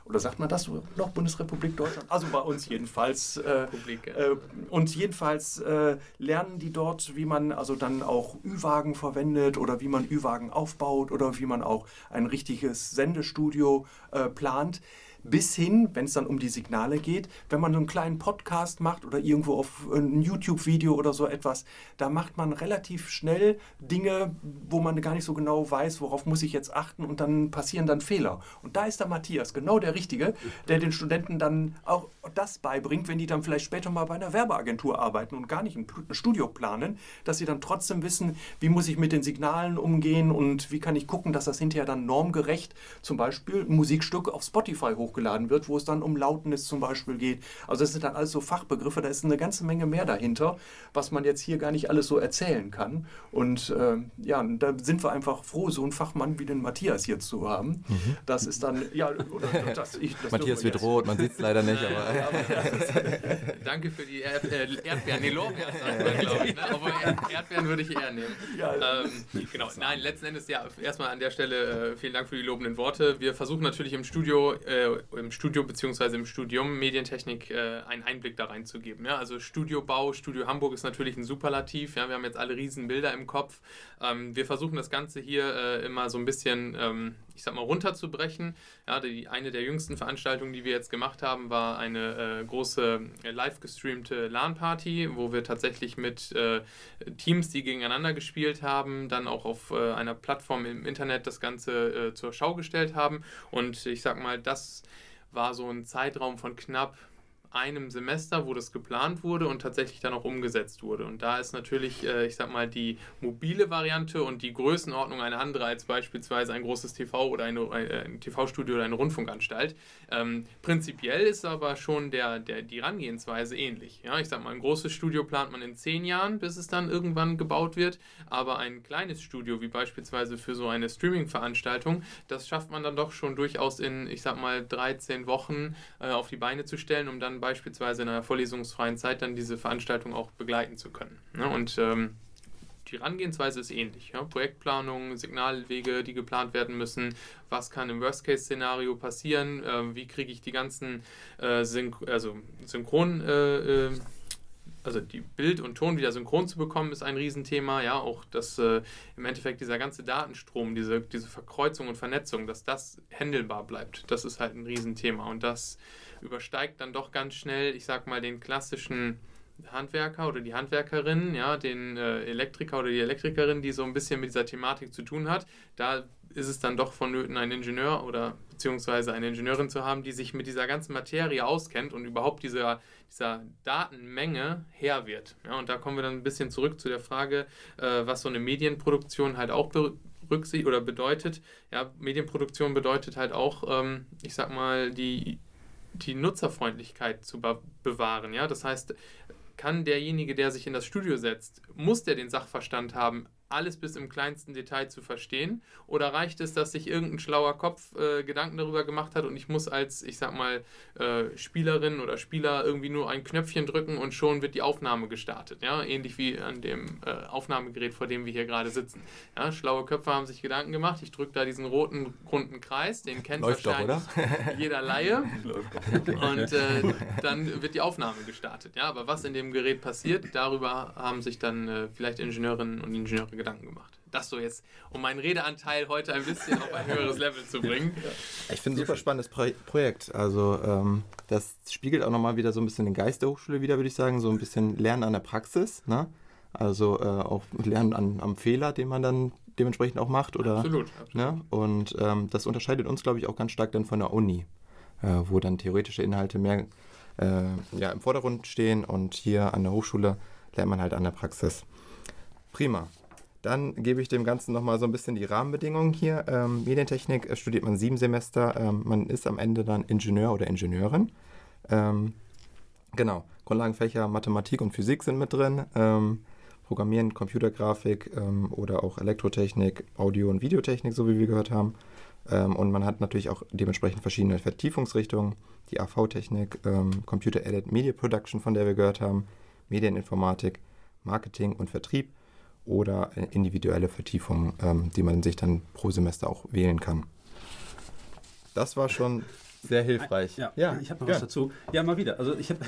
oder sagt man das noch Bundesrepublik Deutschland? Also bei uns jedenfalls. Äh, äh, und jedenfalls äh, lernen die dort, wie man also dann auch Ü-Wagen verwendet oder wie man Ü-Wagen aufbaut oder wie man auch ein richtiges Sendestudio äh, plant bis hin, wenn es dann um die Signale geht, wenn man einen kleinen Podcast macht oder irgendwo auf ein YouTube-Video oder so etwas, da macht man relativ schnell Dinge, wo man gar nicht so genau weiß, worauf muss ich jetzt achten und dann passieren dann Fehler. Und da ist der Matthias genau der Richtige, der den Studenten dann auch das beibringt, wenn die dann vielleicht später mal bei einer Werbeagentur arbeiten und gar nicht ein Studio planen, dass sie dann trotzdem wissen, wie muss ich mit den Signalen umgehen und wie kann ich gucken, dass das hinterher dann normgerecht zum Beispiel ein Musikstück auf Spotify hoch hochgeladen wird, wo es dann um Lautnis zum Beispiel geht. Also das sind dann alles so Fachbegriffe, da ist eine ganze Menge mehr dahinter, was man jetzt hier gar nicht alles so erzählen kann. Und äh, ja, da sind wir einfach froh, so einen Fachmann wie den Matthias hier zu haben. Mhm. Das ist dann, ja, oder, das, ich, das Matthias wird rot, man sieht es leider nicht. aber, Danke für die Erd äh, Erdbeeren, nee, Lorbeeren, glaube ich. Ne? Aber Erdbeeren würde ich eher nehmen. Ja, ähm, genau, nein, letzten Endes ja, erstmal an der Stelle äh, vielen Dank für die lobenden Worte. Wir versuchen natürlich im Studio äh, im Studio bzw. im Studium Medientechnik äh, einen Einblick da reinzugeben. Ja? Also Studiobau, Studio Hamburg ist natürlich ein Superlativ. Ja? Wir haben jetzt alle riesen Bilder im Kopf. Ähm, wir versuchen das Ganze hier äh, immer so ein bisschen, ähm, ich sag mal, runterzubrechen. Ja, die, eine der jüngsten Veranstaltungen, die wir jetzt gemacht haben, war eine äh, große äh, live gestreamte LAN-Party, wo wir tatsächlich mit äh, Teams, die gegeneinander gespielt haben, dann auch auf äh, einer Plattform im Internet das Ganze zur Schau gestellt haben. Und ich sag mal, das war so ein Zeitraum von knapp einem Semester, wo das geplant wurde und tatsächlich dann auch umgesetzt wurde. Und da ist natürlich, äh, ich sag mal, die mobile Variante und die Größenordnung eine andere als beispielsweise ein großes TV oder eine, äh, ein TV-Studio oder eine Rundfunkanstalt. Ähm, prinzipiell ist aber schon der, der, die Herangehensweise ähnlich. Ja, ich sag mal, ein großes Studio plant man in zehn Jahren, bis es dann irgendwann gebaut wird, aber ein kleines Studio, wie beispielsweise für so eine Streaming-Veranstaltung, das schafft man dann doch schon durchaus in, ich sag mal, 13 Wochen äh, auf die Beine zu stellen, um dann beispielsweise in einer vorlesungsfreien Zeit dann diese Veranstaltung auch begleiten zu können. Ne? Und ähm, die Herangehensweise ist ähnlich. Ja? Projektplanung, Signalwege, die geplant werden müssen. Was kann im Worst-Case-Szenario passieren? Äh, wie kriege ich die ganzen äh, Syn also Synchron- äh, äh, also die Bild und Ton wieder synchron zu bekommen, ist ein Riesenthema. Ja, auch dass äh, im Endeffekt dieser ganze Datenstrom, diese, diese Verkreuzung und Vernetzung, dass das händelbar bleibt, das ist halt ein Riesenthema. Und das übersteigt dann doch ganz schnell, ich sag mal, den klassischen Handwerker oder die Handwerkerin, ja, den äh, Elektriker oder die Elektrikerin, die so ein bisschen mit dieser Thematik zu tun hat. Da ist es dann doch vonnöten, einen Ingenieur oder beziehungsweise eine Ingenieurin zu haben, die sich mit dieser ganzen Materie auskennt und überhaupt dieser, dieser Datenmenge Herr wird. Ja, und da kommen wir dann ein bisschen zurück zu der Frage, äh, was so eine Medienproduktion halt auch berücksichtigt oder bedeutet. Ja, Medienproduktion bedeutet halt auch, ähm, ich sag mal, die die Nutzerfreundlichkeit zu bewahren. Ja? Das heißt, kann derjenige, der sich in das Studio setzt, muss der den Sachverstand haben, alles bis im kleinsten Detail zu verstehen? Oder reicht es, dass sich irgendein schlauer Kopf äh, Gedanken darüber gemacht hat und ich muss als, ich sag mal, äh, Spielerin oder Spieler irgendwie nur ein Knöpfchen drücken und schon wird die Aufnahme gestartet? Ja? Ähnlich wie an dem äh, Aufnahmegerät, vor dem wir hier gerade sitzen. Ja? Schlaue Köpfe haben sich Gedanken gemacht. Ich drücke da diesen roten, runden Kreis, den kennt Läuft wahrscheinlich doch, jeder Laie. und äh, dann wird die Aufnahme gestartet. Ja? Aber was in dem Gerät passiert, darüber haben sich dann äh, vielleicht Ingenieurinnen und Ingenieure Gedanken gemacht. Das so jetzt, um meinen Redeanteil heute ein bisschen auf ein höheres Level zu bringen. Ich finde ein super spannendes Pro Projekt. Also ähm, das spiegelt auch nochmal wieder so ein bisschen den Geist der Hochschule wieder, würde ich sagen. So ein bisschen Lernen an der Praxis. Ne? Also äh, auch Lernen an, am Fehler, den man dann dementsprechend auch macht. Oder, absolut. absolut. Ne? Und ähm, das unterscheidet uns, glaube ich, auch ganz stark dann von der Uni, äh, wo dann theoretische Inhalte mehr äh, ja, im Vordergrund stehen und hier an der Hochschule lernt man halt an der Praxis. Prima. Dann gebe ich dem Ganzen nochmal so ein bisschen die Rahmenbedingungen hier. Ähm, Medientechnik äh, studiert man sieben Semester. Ähm, man ist am Ende dann Ingenieur oder Ingenieurin. Ähm, genau, Grundlagenfächer Mathematik und Physik sind mit drin. Ähm, Programmieren, Computergrafik ähm, oder auch Elektrotechnik, Audio- und Videotechnik, so wie wir gehört haben. Ähm, und man hat natürlich auch dementsprechend verschiedene Vertiefungsrichtungen. Die AV-Technik, Computer Edit Media Production, von der wir gehört haben, Medieninformatik, Marketing und Vertrieb oder individuelle Vertiefungen, ähm, die man sich dann pro Semester auch wählen kann. Das war schon sehr hilfreich. Ja, ja ich habe noch ja. was dazu. Ja, mal wieder. Also ich habe,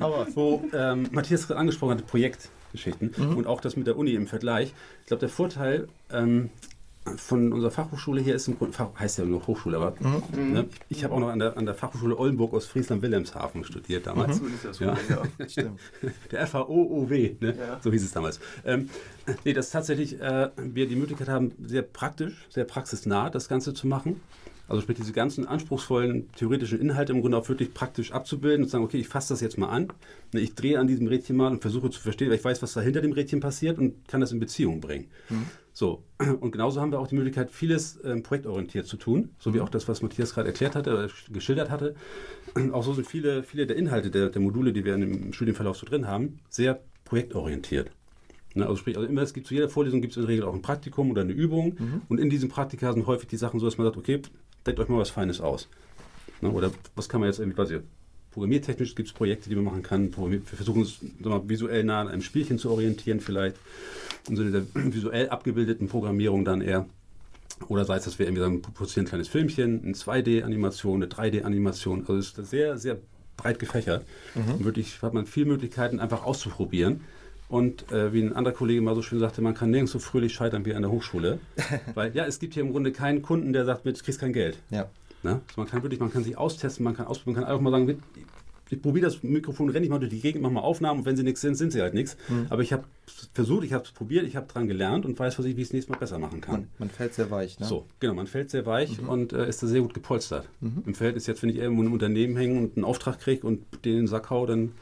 wo ähm, Matthias angesprochen hat, Projektgeschichten mhm. und auch das mit der Uni im Vergleich. Ich glaube, der Vorteil ähm, von unserer Fachhochschule hier ist im Grunde, heißt ja nur Hochschule, aber mhm. ne, ich habe auch noch an der, an der Fachhochschule Oldenburg aus Friesland-Wilhelmshaven studiert damals. Mhm. Ja. ja. Der FAOOW, ne? Ja. so hieß es damals. Ähm, nee, dass tatsächlich äh, wir die Möglichkeit haben, sehr praktisch, sehr praxisnah das Ganze zu machen. Also sprich, diese ganzen anspruchsvollen theoretischen Inhalte im Grunde auch wirklich praktisch abzubilden und zu sagen, okay, ich fasse das jetzt mal an, ne, ich drehe an diesem Rädchen mal und versuche zu verstehen, weil ich weiß, was da hinter dem Rädchen passiert und kann das in Beziehung bringen. Mhm. So, und genauso haben wir auch die Möglichkeit, vieles ähm, projektorientiert zu tun, so wie mhm. auch das, was Matthias gerade erklärt hatte oder geschildert hatte. Auch so sind viele, viele der Inhalte der, der Module, die wir im Studienverlauf so drin haben, sehr projektorientiert. Ne, also sprich, also immer, es gibt zu jeder Vorlesung gibt es in der Regel auch ein Praktikum oder eine Übung. Mhm. Und in diesem Praktika sind häufig die Sachen so, dass man sagt, okay, denkt euch mal was Feines aus. Ne, oder was kann man jetzt irgendwie, weiß ich, programmiertechnisch gibt es Projekte, die man machen kann. Wir versuchen uns mal, visuell nah an einem Spielchen zu orientieren, vielleicht. In so einer visuell abgebildeten Programmierung dann eher. Oder sei es, dass wir irgendwie sagen, produzieren ein kleines Filmchen, eine 2D-Animation, eine 3D-Animation. Also es ist sehr, sehr breit gefächert. Mhm. Und wirklich hat man viele Möglichkeiten, einfach auszuprobieren. Und äh, wie ein anderer Kollege mal so schön sagte, man kann nirgends so fröhlich scheitern wie an der Hochschule. Weil ja, es gibt hier im Grunde keinen Kunden, der sagt, du kriegst kein Geld. Ja. Ne? Also man kann wirklich, man kann sich austesten, man kann ausprobieren, man kann einfach mal sagen, ich probiere das Mikrofon, renne ich mal durch die Gegend, mache mal Aufnahmen und wenn sie nichts sind, sind sie halt nichts. Mhm. Aber ich habe versucht, ich habe es probiert, ich habe dran gelernt und weiß, was ich, wie ich es nächstes Mal besser machen kann. Man, man fällt sehr weich, ne? So, genau, man fällt sehr weich mhm. und äh, ist da sehr gut gepolstert. Mhm. Im Verhältnis jetzt, wenn ich irgendwo in einem Unternehmen hänge und einen Auftrag kriege und den in den Sack hau, dann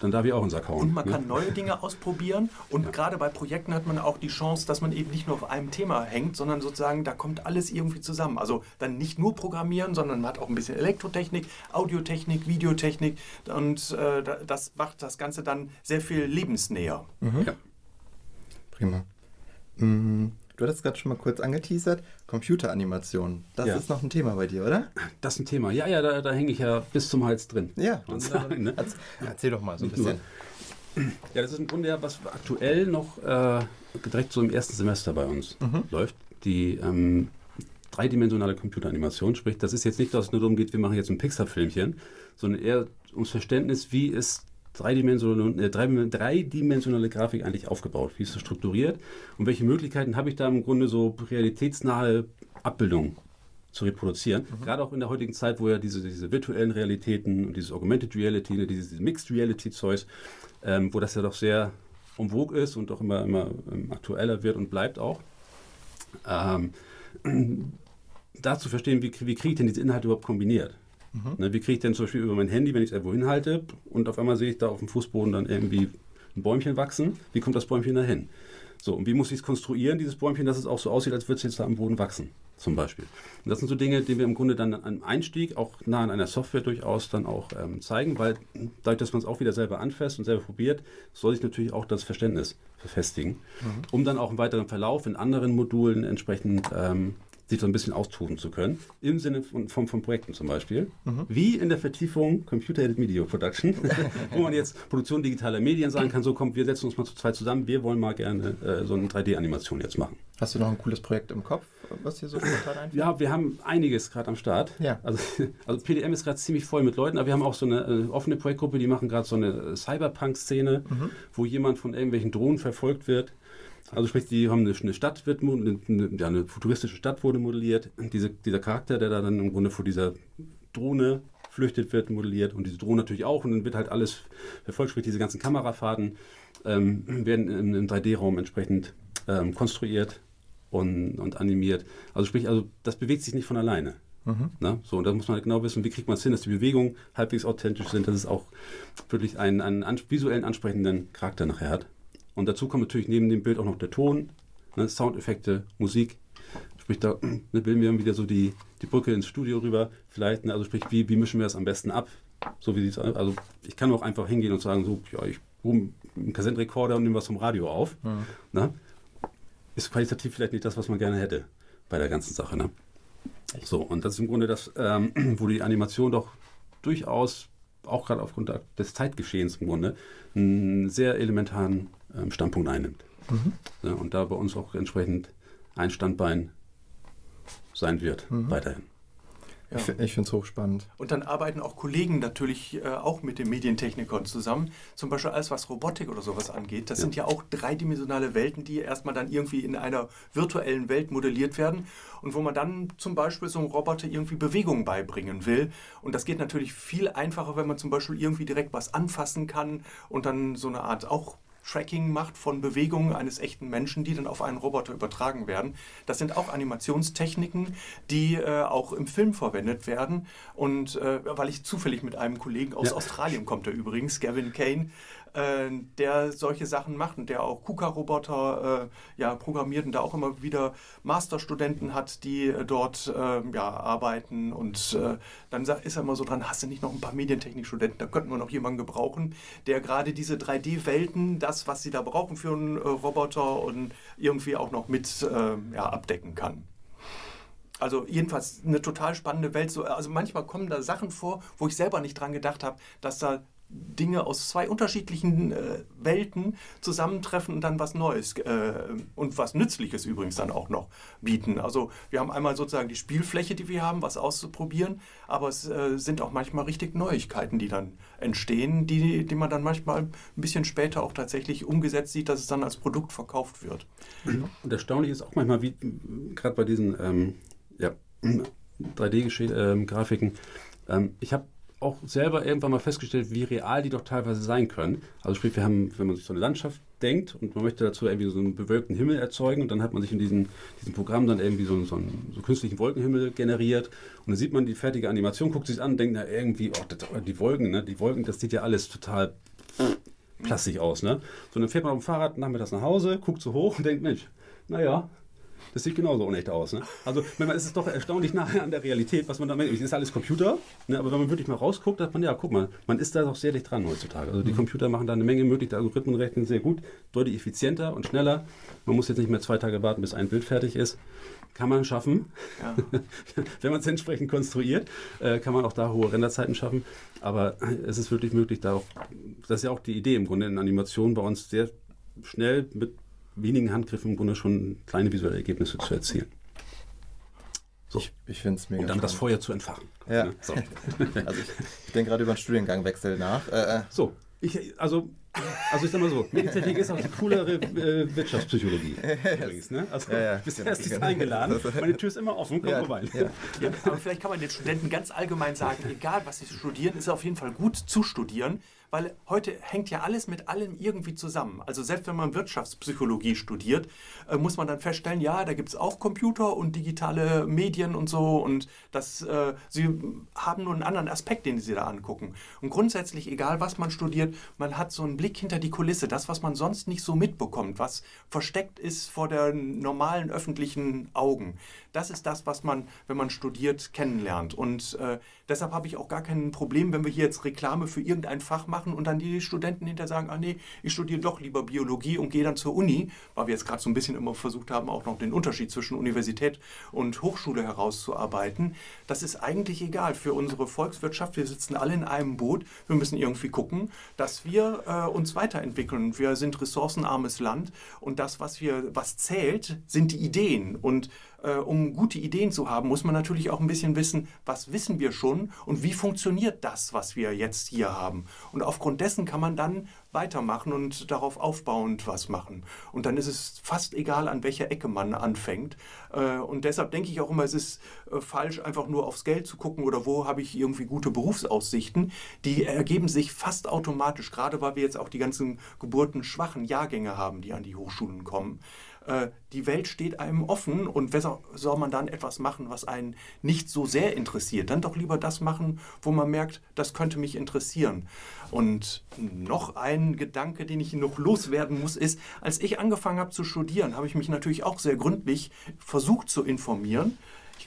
dann darf ich auch einen Sack hauen. Und man ne? kann neue Dinge ausprobieren. Und ja. gerade bei Projekten hat man auch die Chance, dass man eben nicht nur auf einem Thema hängt, sondern sozusagen, da kommt alles irgendwie zusammen. Also dann nicht nur Programmieren, sondern man hat auch ein bisschen Elektrotechnik, Audiotechnik, Videotechnik. Und äh, das macht das Ganze dann sehr viel lebensnäher. Mhm. Ja. Prima. Mhm. Du hattest gerade schon mal kurz angeteasert, Computeranimation. Das ja. ist noch ein Thema bei dir, oder? Das ist ein Thema. Ja, ja, da, da hänge ich ja bis zum Hals drin. Ja, sagen, ne? erzähl doch mal so ein bisschen. Ja, das ist im Grunde ja, was aktuell noch äh, direkt so im ersten Semester bei uns mhm. läuft. Die ähm, dreidimensionale Computeranimation. Sprich, das ist jetzt nicht, dass es nur darum geht, wir machen jetzt ein Pixar-Filmchen, sondern eher ums Verständnis, wie ist dreidimensionale, äh, dreidimensionale Grafik eigentlich aufgebaut? Wie ist das strukturiert? Und welche Möglichkeiten habe ich da im Grunde so realitätsnahe Abbildungen zu reproduzieren? Mhm. Gerade auch in der heutigen Zeit, wo ja diese, diese virtuellen Realitäten und dieses Augmented Reality, ne, dieses Mixed Reality-Zeugs, ähm, wo das ja doch sehr en vogue ist und auch immer, immer ähm, aktueller wird und bleibt auch. Ähm, da zu verstehen, wie, wie kriege ich denn diese Inhalte überhaupt kombiniert? Mhm. Ne, wie kriege ich denn zum Beispiel über mein Handy, wenn ich es irgendwo hinhalte und auf einmal sehe ich da auf dem Fußboden dann irgendwie ein Bäumchen wachsen, wie kommt das Bäumchen dahin? So, und wie muss ich es konstruieren, dieses Bäumchen, dass es auch so aussieht, als würde es jetzt da am Boden wachsen, zum Beispiel. Und das sind so Dinge, die wir im Grunde dann am Einstieg, auch nah an einer Software durchaus dann auch ähm, zeigen, weil dadurch, dass man es auch wieder selber anfasst und selber probiert, soll sich natürlich auch das Verständnis verfestigen, mhm. um dann auch im weiteren Verlauf in anderen Modulen entsprechend ähm, sich so ein bisschen austoben zu können, im Sinne von, von, von Projekten zum Beispiel, mhm. wie in der Vertiefung Computer-Aided Media Production, wo man jetzt Produktion digitaler Medien sagen kann, so kommt, wir setzen uns mal zu zweit zusammen, wir wollen mal gerne äh, so eine 3D-Animation jetzt machen. Hast du noch ein cooles Projekt im Kopf, was hier so gerade einfällt? Ja, wir haben einiges gerade am Start. Ja. Also, also PDM ist gerade ziemlich voll mit Leuten, aber wir haben auch so eine äh, offene Projektgruppe, die machen gerade so eine Cyberpunk-Szene, mhm. wo jemand von irgendwelchen Drohnen verfolgt wird also sprich, die haben eine, eine Stadt, wird, eine, ja, eine futuristische Stadt wurde modelliert. Diese, dieser Charakter, der da dann im Grunde vor dieser Drohne flüchtet, wird modelliert und diese Drohne natürlich auch und dann wird halt alles verfolgt, sprich diese ganzen Kamerafahrten ähm, werden im, im 3D-Raum entsprechend ähm, konstruiert und, und animiert. Also sprich, also das bewegt sich nicht von alleine. Mhm. Na, so, und da muss man halt genau wissen, wie kriegt man es hin, dass die Bewegungen halbwegs authentisch sind, dass es auch wirklich einen, einen an, visuellen ansprechenden Charakter nachher hat. Und dazu kommt natürlich neben dem Bild auch noch der Ton, ne, Soundeffekte, Musik. Sprich, da ne, bilden wir wieder so die, die Brücke ins Studio rüber. Vielleicht, ne, also sprich, wie, wie mischen wir das am besten ab? So wie sieht's Also ich kann auch einfach hingehen und sagen, so, ja, ich hole einen Kassettenrekorder und nehme was vom Radio auf. Mhm. Ne? Ist qualitativ vielleicht nicht das, was man gerne hätte bei der ganzen Sache. Ne? So, und das ist im Grunde das, ähm, wo die Animation doch durchaus, auch gerade aufgrund des Zeitgeschehens im Grunde, einen sehr elementaren ähm, Standpunkt einnimmt. Mhm. Ja, und da bei uns auch entsprechend ein Standbein sein wird, mhm. weiterhin. Ja. Ich, ich finde es hochspannend. Und dann arbeiten auch Kollegen natürlich äh, auch mit den Medientechnikern zusammen. Zum Beispiel alles, was Robotik oder sowas angeht. Das ja. sind ja auch dreidimensionale Welten, die erstmal dann irgendwie in einer virtuellen Welt modelliert werden und wo man dann zum Beispiel so einem Roboter irgendwie Bewegung beibringen will. Und das geht natürlich viel einfacher, wenn man zum Beispiel irgendwie direkt was anfassen kann und dann so eine Art auch Tracking macht von Bewegungen eines echten Menschen, die dann auf einen Roboter übertragen werden. Das sind auch Animationstechniken, die äh, auch im Film verwendet werden. Und äh, weil ich zufällig mit einem Kollegen aus ja. Australien kommt, der übrigens, Gavin Kane, äh, der solche Sachen macht und der auch KUKA-Roboter äh, ja, programmiert und da auch immer wieder Masterstudenten hat, die äh, dort äh, ja, arbeiten. Und äh, dann ist er immer so dran, hast du nicht noch ein paar Medientechnikstudenten? Da könnten wir noch jemanden gebrauchen, der gerade diese 3D-Welten, das, was sie da brauchen für einen Roboter und irgendwie auch noch mit ja, abdecken kann. Also jedenfalls eine total spannende Welt. So, also manchmal kommen da Sachen vor, wo ich selber nicht dran gedacht habe, dass da Dinge aus zwei unterschiedlichen äh, Welten zusammentreffen und dann was Neues äh, und was Nützliches übrigens dann auch noch bieten. Also wir haben einmal sozusagen die Spielfläche, die wir haben, was auszuprobieren, aber es äh, sind auch manchmal richtig Neuigkeiten, die dann entstehen, die, die man dann manchmal ein bisschen später auch tatsächlich umgesetzt sieht, dass es dann als Produkt verkauft wird. Und erstaunlich ist auch manchmal, wie gerade bei diesen ähm, ja, 3D-Grafiken, ähm, ich habe auch selber irgendwann mal festgestellt, wie real die doch teilweise sein können. Also sprich, wir haben, wenn man sich so eine Landschaft denkt und man möchte dazu irgendwie so einen bewölkten Himmel erzeugen und dann hat man sich in diesem, diesem Programm dann irgendwie so einen, so einen so künstlichen Wolkenhimmel generiert und dann sieht man die fertige Animation, guckt sich an und denkt, na irgendwie, oh, das, die Wolken, ne, die Wolken, das sieht ja alles total plastisch aus, ne? So, dann fährt man auf dem Fahrrad nachmittags nach Hause, guckt so hoch und denkt, Mensch, naja, das sieht genauso unecht aus. Ne? Also man, ist es doch erstaunlich nahe an der Realität, was man da Es ist alles Computer, ne? aber wenn man wirklich mal rausguckt, hat man, ja, guck mal, man ist da doch sehr dicht dran heutzutage. Also die mhm. Computer machen da eine Menge möglich, die Algorithmen rechnen sehr gut, deutlich effizienter und schneller. Man muss jetzt nicht mehr zwei Tage warten, bis ein Bild fertig ist. Kann man schaffen. Ja. wenn man es entsprechend konstruiert, äh, kann man auch da hohe Renderzeiten schaffen. Aber es ist wirklich möglich, da auch, das ist ja auch die Idee im Grunde in Animationen bei uns sehr schnell mit wenigen Handgriffen im Grunde schon kleine visuelle Ergebnisse zu erzielen. So. Ich, ich finde es mega. Und dann das Feuer zu entfachen. Ja. So. also ich, ich denke gerade über einen Studiengangwechsel nach. Äh, äh, so, ich, also, also ich sag mal so, Medizintechnik ist auch die coolere äh, Wirtschaftspsychologie. übrigens, ne? Also ja, ja. bist herzlich genau. eingeladen. Meine Tür ist immer offen, komm ja, vorbei. Ja. Ja, aber vielleicht kann man den Studenten ganz allgemein sagen, egal was sie studieren, ist es auf jeden Fall gut zu studieren, weil heute hängt ja alles mit allem irgendwie zusammen. Also selbst wenn man Wirtschaftspsychologie studiert, äh, muss man dann feststellen, ja, da gibt es auch Computer und digitale Medien und so und das, äh, sie haben nur einen anderen Aspekt, den sie da angucken. Und grundsätzlich, egal was man studiert, man hat so einen Blick hinter die Kulisse, das, was man sonst nicht so mitbekommt, was versteckt ist vor den normalen öffentlichen Augen. Das ist das, was man, wenn man studiert, kennenlernt. Und äh, deshalb habe ich auch gar kein Problem, wenn wir hier jetzt Reklame für irgendein Fach machen und dann die Studenten hinter sagen, ah nee, ich studiere doch lieber Biologie und gehe dann zur Uni, weil wir jetzt gerade so ein bisschen immer versucht haben, auch noch den Unterschied zwischen Universität und Hochschule herauszuarbeiten. Das ist eigentlich egal für unsere Volkswirtschaft. Wir sitzen alle in einem Boot. Wir müssen irgendwie gucken, dass wir äh, uns weiterentwickeln. Wir sind ressourcenarmes Land und das, was wir, was zählt, sind die Ideen. Und äh, um gute Ideen zu haben, muss man natürlich auch ein bisschen wissen, was wissen wir schon und wie funktioniert das, was wir jetzt hier haben. Und aufgrund dessen kann man dann weitermachen und darauf aufbauend was machen. Und dann ist es fast egal, an welcher Ecke man anfängt. Äh, und deshalb denke ich auch immer, es ist äh, falsch, einfach nur aufs Geld zu gucken oder wo habe ich irgendwie gute Berufsaussichten. Die ergeben sich fast automatisch, gerade weil wir jetzt auch die ganzen geburtenschwachen Jahrgänge haben, die an die Hochschulen kommen. Äh, die Welt steht einem offen und weshalb soll man dann etwas machen, was einen nicht so sehr interessiert? Dann doch lieber das machen, wo man merkt, das könnte mich interessieren. Und noch ein Gedanke, den ich noch loswerden muss, ist, als ich angefangen habe zu studieren, habe ich mich natürlich auch sehr gründlich versucht zu informieren.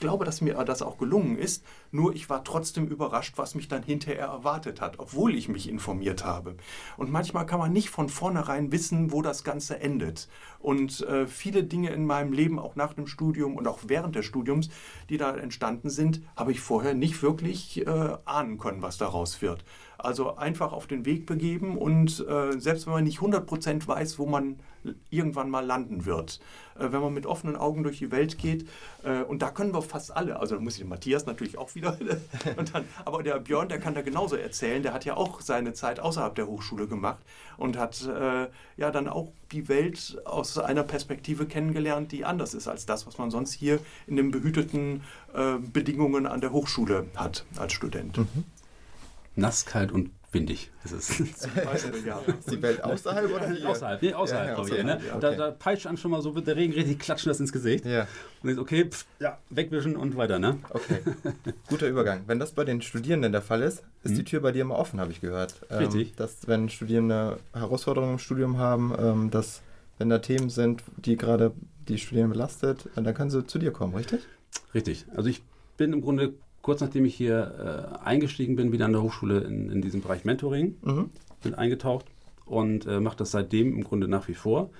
Ich glaube, dass mir das auch gelungen ist, nur ich war trotzdem überrascht, was mich dann hinterher erwartet hat, obwohl ich mich informiert habe. Und manchmal kann man nicht von vornherein wissen, wo das Ganze endet. Und äh, viele Dinge in meinem Leben, auch nach dem Studium und auch während des Studiums, die da entstanden sind, habe ich vorher nicht wirklich äh, ahnen können, was daraus wird. Also einfach auf den Weg begeben und äh, selbst wenn man nicht 100% weiß, wo man irgendwann mal landen wird, äh, wenn man mit offenen Augen durch die Welt geht, äh, und da können wir fast alle, also da muss ich den Matthias natürlich auch wieder, dann, aber der Björn, der kann da genauso erzählen, der hat ja auch seine Zeit außerhalb der Hochschule gemacht und hat äh, ja dann auch die Welt aus einer Perspektive kennengelernt, die anders ist als das, was man sonst hier in den behüteten äh, Bedingungen an der Hochschule hat als Student. Mhm nass, kalt und windig ist es. ist die Welt außerhalb oder hier? Außerhalb, nee, außerhalb, ja, ich. Ne? Ja, okay. da, da, peitscht an schon mal so, wird der Regen richtig klatschen das ins Gesicht. Ja. Und jetzt, okay, pff, ja, wegwischen und weiter, ne? Okay, guter Übergang. Wenn das bei den Studierenden der Fall ist, ist mhm. die Tür bei dir immer offen, habe ich gehört. Ähm, richtig. Dass, wenn Studierende Herausforderungen im Studium haben, ähm, dass, wenn da Themen sind, die gerade die Studierenden belastet, dann können sie zu dir kommen, richtig? Richtig. Also ich bin im Grunde kurz nachdem ich hier äh, eingestiegen bin, wieder an der Hochschule in, in diesem Bereich Mentoring, mhm. bin eingetaucht und äh, mache das seitdem im Grunde nach wie vor.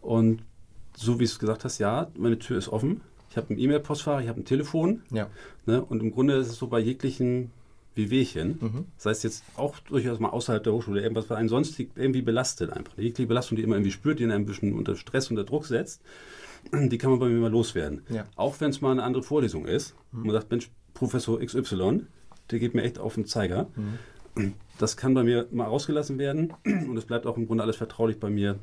Und so wie du es gesagt hast, ja, meine Tür ist offen. Ich habe ein E-Mail-Postfach, ich habe ein Telefon. Ja. Ne, und im Grunde ist es so bei jeglichen Wehwehchen, mhm. sei es jetzt auch durchaus mal außerhalb der Hochschule, irgendwas, was einen sonst irgendwie belastet einfach. Die jegliche Belastung, die immer irgendwie spürt, die einen ein bisschen unter Stress, unter Druck setzt, die kann man bei mir mal loswerden. Ja. Auch wenn es mal eine andere Vorlesung ist. Mhm. Man sagt, Mensch, Professor XY, der geht mir echt auf den Zeiger. Mhm. Das kann bei mir mal ausgelassen werden und es bleibt auch im Grunde alles vertraulich bei mir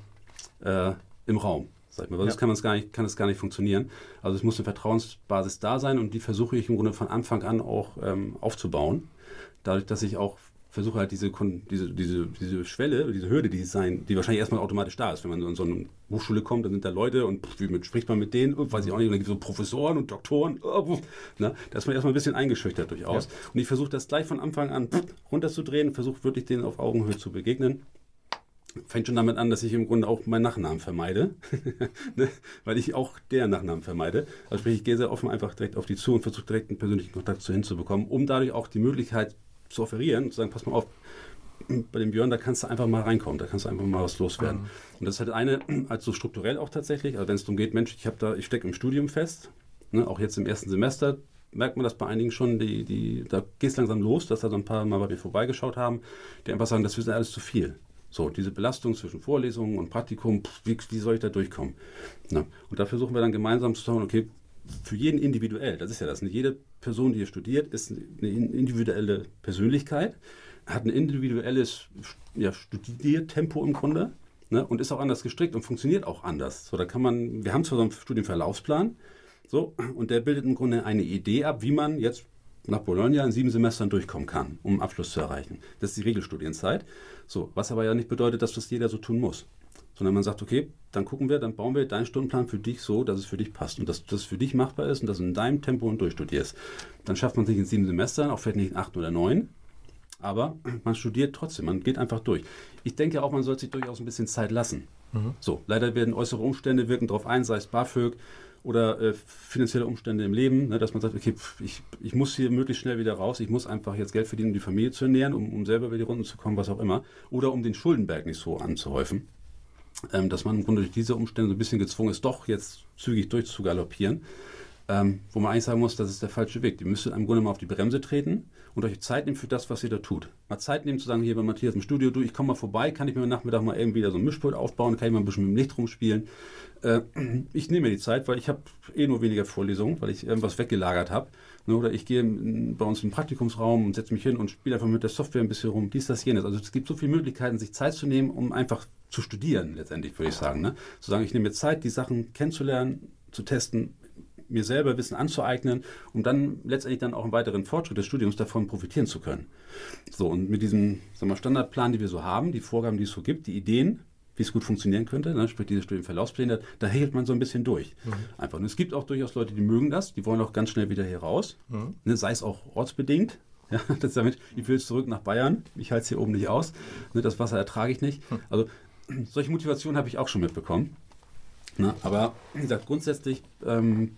äh, im Raum. Sag mal. Weil ja. kann, man's gar nicht, kann es gar nicht funktionieren. Also es muss eine Vertrauensbasis da sein und die versuche ich im Grunde von Anfang an auch ähm, aufzubauen. Dadurch, dass ich auch versuche halt diese, diese, diese, diese Schwelle, diese Hürde, die sein, die wahrscheinlich erstmal automatisch da ist. Wenn man in so eine Hochschule kommt, dann sind da Leute und wie mit, spricht man mit denen, weiß ich auch nicht, und dann gibt es so Professoren und Doktoren. Oh, ne? Da ist man erstmal ein bisschen eingeschüchtert durchaus. Ja. Und ich versuche das gleich von Anfang an runterzudrehen, versuche wirklich denen auf Augenhöhe zu begegnen fängt schon damit an, dass ich im Grunde auch meinen Nachnamen vermeide, ne? weil ich auch deren Nachnamen vermeide. Also sprich, ich gehe sehr offen einfach direkt auf die zu und versuche direkt einen persönlichen Kontakt zu hinzubekommen, um dadurch auch die Möglichkeit zu offerieren zu sagen, pass mal auf, bei dem Björn, da kannst du einfach mal reinkommen, da kannst du einfach mal was loswerden. Mhm. Und das ist halt eine, also strukturell auch tatsächlich, also wenn es darum geht, Mensch, ich habe da, ich stecke im Studium fest, ne, auch jetzt im ersten Semester, merkt man das bei einigen schon, die, die, da geht es langsam los, dass da so ein paar Mal bei mir vorbeigeschaut haben, die einfach sagen, das ist alles zu viel. So, diese Belastung zwischen Vorlesungen und Praktikum, pff, wie, wie, soll ich da durchkommen? Na, und da versuchen wir dann gemeinsam zu sagen, okay, für jeden individuell, das ist ja das, jede Person, die hier studiert, ist eine individuelle Persönlichkeit, hat ein individuelles ja, Studiertempo im Grunde ne, und ist auch anders gestrickt und funktioniert auch anders. So, da kann man, wir haben zwar so einen Studienverlaufsplan, so, und der bildet im Grunde eine Idee ab, wie man jetzt nach Bologna in sieben Semestern durchkommen kann, um einen Abschluss zu erreichen. Das ist die Regelstudienzeit. So, was aber ja nicht bedeutet, dass das jeder so tun muss. Sondern man sagt, okay, dann gucken wir, dann bauen wir deinen Stundenplan für dich so, dass es für dich passt und dass das für dich machbar ist und dass du in deinem Tempo und durchstudierst. Dann schafft man sich in sieben Semestern, auch vielleicht nicht in acht oder neun, aber man studiert trotzdem, man geht einfach durch. Ich denke auch, man sollte sich durchaus ein bisschen Zeit lassen. Mhm. So, leider werden äußere Umstände wirken darauf ein, sei es BAföG oder äh, finanzielle Umstände im Leben, ne, dass man sagt, okay, pff, ich, ich muss hier möglichst schnell wieder raus, ich muss einfach jetzt Geld verdienen, um die Familie zu ernähren, um, um selber über die Runden zu kommen, was auch immer, oder um den Schuldenberg nicht so anzuhäufen, dass man im Grunde durch diese Umstände so ein bisschen gezwungen ist, doch jetzt zügig durchzugaloppieren, ähm, wo man eigentlich sagen muss, das ist der falsche Weg. Die müsste im Grunde mal auf die Bremse treten und euch Zeit nehmen für das, was ihr da tut. Mal Zeit nehmen zu sagen, hier bei Matthias im Studio, du, ich komme mal vorbei, kann ich mir am Nachmittag mal irgendwie da so ein Mischpult aufbauen, kann ich mal ein bisschen mit dem Licht rumspielen. Äh, ich nehme mir die Zeit, weil ich habe eh nur weniger Vorlesungen, weil ich irgendwas weggelagert habe. Ne, oder ich gehe bei uns in den Praktikumsraum und setze mich hin und spiele einfach mit der Software ein bisschen rum, dies, das, jenes. Also es gibt so viele Möglichkeiten, sich Zeit zu nehmen, um einfach zu studieren, letztendlich würde ich sagen. Ne? Zu sagen, ich nehme mir Zeit, die Sachen kennenzulernen, zu testen, mir selber Wissen anzueignen, um dann letztendlich dann auch im weiteren Fortschritt des Studiums davon profitieren zu können. So, und mit diesem sagen wir, Standardplan, die wir so haben, die Vorgaben, die es so gibt, die Ideen, wie es gut funktionieren könnte, ne, sprich diese Studienverlaufspläne, da hält man so ein bisschen durch. Mhm. Einfach. Und es gibt auch durchaus Leute, die mögen das, die wollen auch ganz schnell wieder hier raus, mhm. ne, sei es auch ortsbedingt. Ja, das damit, ich will zurück nach Bayern, ich halte es hier oben nicht aus, ne, das Wasser ertrage ich nicht. Mhm. Also solche Motivationen habe ich auch schon mitbekommen. Ne, aber wie gesagt, grundsätzlich ähm,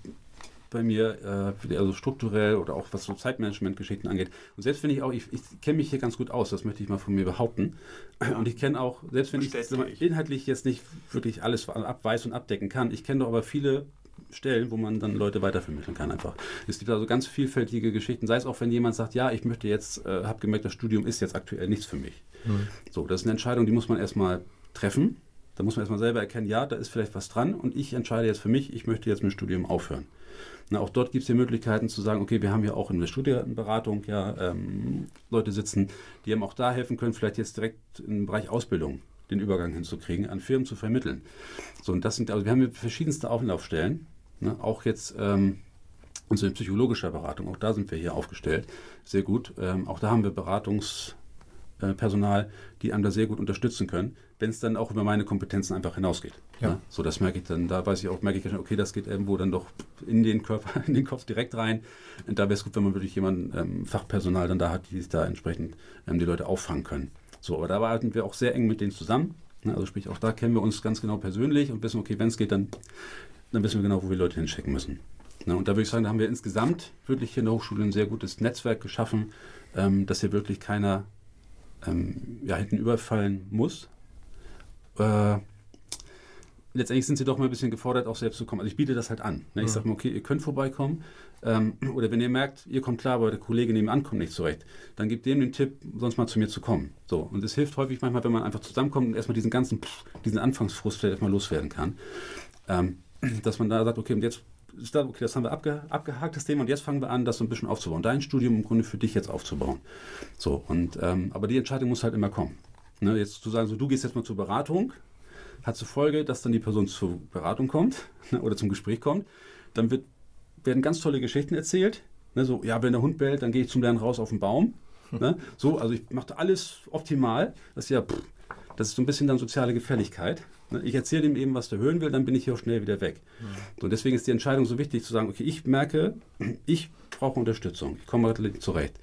bei mir, äh, also strukturell oder auch was so Zeitmanagement-Geschichten angeht. Und selbst wenn ich auch, ich, ich kenne mich hier ganz gut aus, das möchte ich mal von mir behaupten. Und ich kenne auch, selbst wenn ich, ich inhaltlich jetzt nicht wirklich alles abweisen und abdecken kann, ich kenne doch aber viele Stellen, wo man dann Leute weitervermitteln kann einfach. Es gibt also ganz vielfältige Geschichten, sei es auch, wenn jemand sagt, ja, ich möchte jetzt, äh, habe gemerkt, das Studium ist jetzt aktuell nichts für mich. Mhm. So, das ist eine Entscheidung, die muss man erstmal treffen. Da muss man erstmal selber erkennen, ja, da ist vielleicht was dran und ich entscheide jetzt für mich, ich möchte jetzt mit dem Studium aufhören. Na, auch dort gibt es ja Möglichkeiten zu sagen, okay, wir haben ja auch in der Studienberatung ja ähm, Leute sitzen, die einem auch da helfen können, vielleicht jetzt direkt im Bereich Ausbildung den Übergang hinzukriegen, an Firmen zu vermitteln. So, und das sind, also wir haben verschiedenste Auflaufstellen, ne, auch jetzt ähm, unsere psychologische Beratung, auch da sind wir hier aufgestellt, sehr gut. Ähm, auch da haben wir Beratungs- äh, die einem da sehr gut unterstützen können, wenn es dann auch über meine Kompetenzen einfach hinausgeht. Ja. Ne? So, das merke ich dann, da weiß ich auch, merke ich schon, okay, das geht irgendwo dann doch in den Körper, in den Kopf direkt rein. Und da wäre es gut, wenn man wirklich jemanden, ähm, Fachpersonal dann da hat, die sich da entsprechend ähm, die Leute auffangen können. So, aber da arbeiten wir auch sehr eng mit denen zusammen. Ne? Also sprich, auch da kennen wir uns ganz genau persönlich und wissen, okay, wenn es geht, dann, dann wissen wir genau, wo wir Leute hinschicken müssen. Ne? Und da würde ich sagen, da haben wir insgesamt wirklich hier in der Hochschule ein sehr gutes Netzwerk geschaffen, ähm, dass hier wirklich keiner ähm, ja, hinten überfallen muss. Äh, letztendlich sind sie doch mal ein bisschen gefordert, auch selbst zu kommen. Also ich biete das halt an. Ne? Ich ja. sage mal, okay, ihr könnt vorbeikommen. Ähm, oder wenn ihr merkt, ihr kommt klar, aber der Kollege nebenan kommt nicht zurecht, dann gebt dem den Tipp, sonst mal zu mir zu kommen. So. Und es hilft häufig manchmal, wenn man einfach zusammenkommt und erstmal diesen ganzen, diesen Anfangsfrust vielleicht erstmal loswerden kann. Ähm, dass man da sagt, okay, und jetzt okay, das haben wir abge, abgehakt, das Thema, und jetzt fangen wir an, das so ein bisschen aufzubauen. Dein Studium im Grunde für dich jetzt aufzubauen. So, und, ähm, aber die Entscheidung muss halt immer kommen. Ne, jetzt zu sagen, so, du gehst jetzt mal zur Beratung, hat zur Folge, dass dann die Person zur Beratung kommt ne, oder zum Gespräch kommt. Dann wird, werden ganz tolle Geschichten erzählt. Ne, so, ja, wenn der Hund bellt, dann gehe ich zum Lernen raus auf den Baum. Ne, so, also ich mache alles optimal. Das ist ja, pff, das ist so ein bisschen dann soziale Gefälligkeit. Ne, ich erzähle ihm eben, was der hören will, dann bin ich hier auch schnell wieder weg. Mhm. Und deswegen ist die Entscheidung so wichtig zu sagen, okay, ich merke, ich brauche Unterstützung, ich komme zurecht.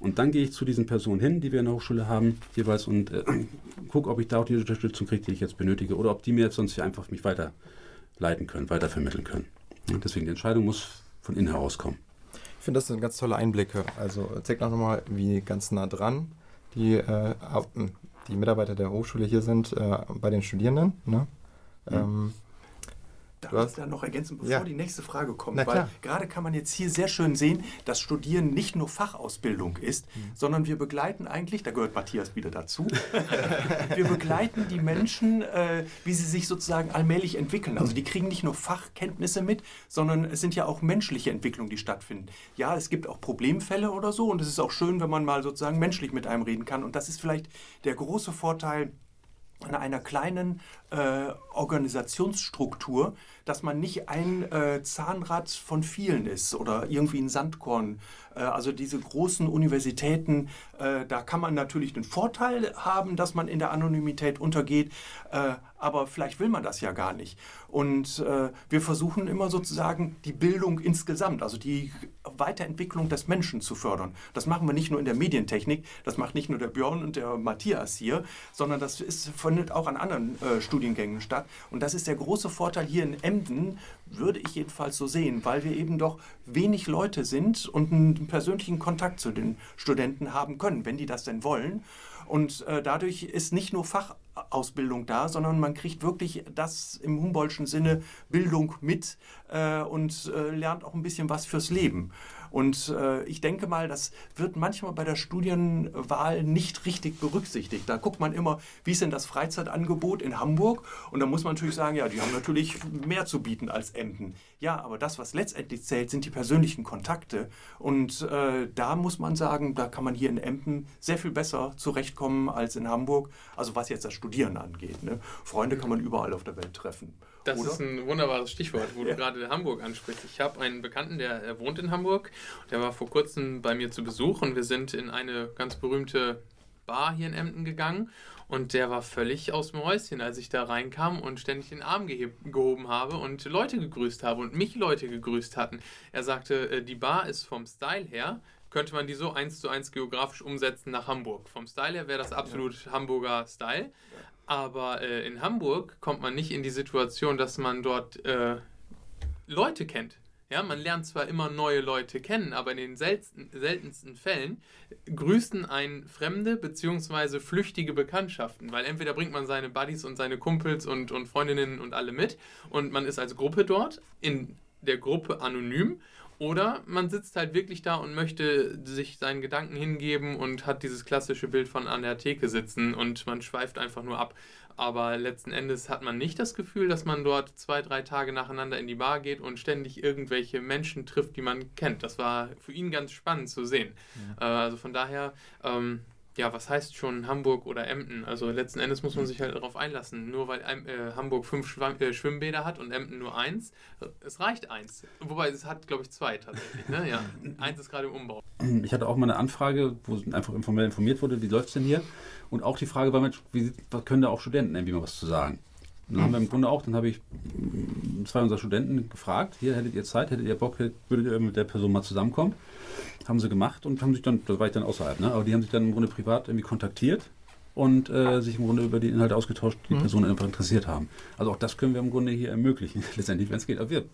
Und dann gehe ich zu diesen Personen hin, die wir in der Hochschule haben, jeweils, und äh, gucke, ob ich da auch die Unterstützung kriege, die ich jetzt benötige, oder ob die mir jetzt sonst hier einfach mich weiterleiten können, weitervermitteln können. Und deswegen die Entscheidung muss von innen heraus kommen. Ich finde, das sind ganz tolle Einblicke. Also zeigt auch nochmal, wie ganz nah dran die äh, die Mitarbeiter der Hochschule hier sind äh, bei den Studierenden. Ne? Mhm. Ähm, Darf ich da noch ergänzen, bevor ja. die nächste Frage kommt? Weil gerade kann man jetzt hier sehr schön sehen, dass Studieren nicht nur Fachausbildung ist, mhm. sondern wir begleiten eigentlich, da gehört Matthias wieder dazu, wir begleiten die Menschen, äh, wie sie sich sozusagen allmählich entwickeln. Also die kriegen nicht nur Fachkenntnisse mit, sondern es sind ja auch menschliche Entwicklungen, die stattfinden. Ja, es gibt auch Problemfälle oder so und es ist auch schön, wenn man mal sozusagen menschlich mit einem reden kann. Und das ist vielleicht der große Vorteil, an einer kleinen äh, Organisationsstruktur, dass man nicht ein äh, Zahnrad von vielen ist oder irgendwie ein Sandkorn. Äh, also diese großen Universitäten, äh, da kann man natürlich den Vorteil haben, dass man in der Anonymität untergeht, äh, aber vielleicht will man das ja gar nicht. Und wir versuchen immer sozusagen die Bildung insgesamt, also die Weiterentwicklung des Menschen zu fördern. Das machen wir nicht nur in der Medientechnik, das macht nicht nur der Björn und der Matthias hier, sondern das ist, findet auch an anderen Studiengängen statt. Und das ist der große Vorteil hier in Emden, würde ich jedenfalls so sehen, weil wir eben doch wenig Leute sind und einen persönlichen Kontakt zu den Studenten haben können, wenn die das denn wollen. Und äh, dadurch ist nicht nur Fachausbildung da, sondern man kriegt wirklich das im Humboldtschen Sinne Bildung mit äh, und äh, lernt auch ein bisschen was fürs Leben. Und äh, ich denke mal, das wird manchmal bei der Studienwahl nicht richtig berücksichtigt. Da guckt man immer, wie ist denn das Freizeitangebot in Hamburg? Und da muss man natürlich sagen, ja, die haben natürlich mehr zu bieten als Emden. Ja, aber das, was letztendlich zählt, sind die persönlichen Kontakte. Und äh, da muss man sagen, da kann man hier in Emden sehr viel besser zurechtkommen als in Hamburg. Also was jetzt das Studieren angeht. Ne? Freunde kann man überall auf der Welt treffen. Das Oder? ist ein wunderbares Stichwort, wo Ja. du gerade Hamburg ansprichst. Ich habe einen Bekannten, der wohnt in Hamburg. Der war vor kurzem bei mir zu Besuch und wir sind in eine ganz berühmte Bar hier in Emden gegangen. Und der war völlig aus dem Häuschen, als ich da reinkam und ständig den Arm gehoben habe und Leute gegrüßt habe und mich Leute gegrüßt hatten. Er sagte, äh, die Bar ist vom Style her, könnte man die so eins zu eins geografisch umsetzen nach Hamburg. Vom Style her wäre das absolut Hamburger Style. Aber äh, in Hamburg kommt man nicht in die Situation, dass man dort äh, Leute kennt. Ja, man lernt zwar immer neue Leute kennen, aber in den seltensten, seltensten Fällen grüßen ein fremde bzw. flüchtige Bekanntschaften, weil entweder bringt man seine Buddies und seine Kumpels und, und Freundinnen und alle mit und man ist als Gruppe dort, in der Gruppe anonym, oder man sitzt halt wirklich da und möchte sich seinen Gedanken hingeben und hat dieses klassische Bild von an der Theke sitzen und man schweift einfach nur ab. Aber letzten Endes hat man nicht das Gefühl, dass man dort zwei, drei Tage nacheinander in die Bar geht und ständig irgendwelche Menschen trifft, die man kennt. Das war für ihn ganz spannend zu sehen. Äh, also von daher, ähm, ja, was heißt schon Hamburg oder Emden? Also letzten Endes muss man sich halt darauf einlassen. Nur weil äh, Hamburg fünf Schwamm äh, Schwimmbäder hat und Emden nur eins, äh, es reicht eins. Wobei es hat, glaube ich, zwei tatsächlich. Ne? Ja, eins ist gerade im Umbau. Ich hatte auch mal eine Anfrage, wo einfach informell informiert wurde, wie läuft es denn hier? Und auch die Frage war, Mensch, wie, können da auch Studenten irgendwie mal was zu sagen? Dann haben wir im Grunde auch, dann habe ich zwei unserer Studenten gefragt, hier hättet ihr Zeit, hättet ihr Bock, würdet ihr mit der Person mal zusammenkommen? Haben sie gemacht und haben sich dann, da war ich dann außerhalb, ne? aber die haben sich dann im Grunde privat irgendwie kontaktiert und äh, sich im Grunde über die Inhalte ausgetauscht, die Personen einfach interessiert haben. Also auch das können wir im Grunde hier ermöglichen, letztendlich, wenn es geht. Aber wir,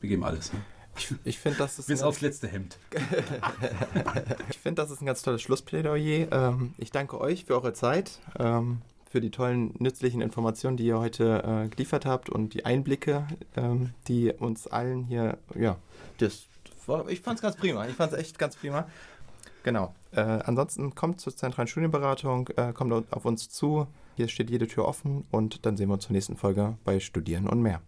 wir, geben alles. Ne? Ich, ich finde, das, ist Bis ein aufs letzte Hemd. Ich finde, das ist ein ganz tolles Schlussplädoyer. Ähm, ich danke euch für eure Zeit, ähm, für die tollen, nützlichen Informationen, die ihr heute äh, geliefert habt und die Einblicke, ähm, die uns allen hier, ja, das ich fand es ganz prima. Ich fand es echt ganz prima. Genau. Äh, ansonsten kommt zur zentralen Studienberatung, äh, kommt auf uns zu. Hier steht jede Tür offen und dann sehen wir uns zur nächsten Folge bei Studieren und mehr.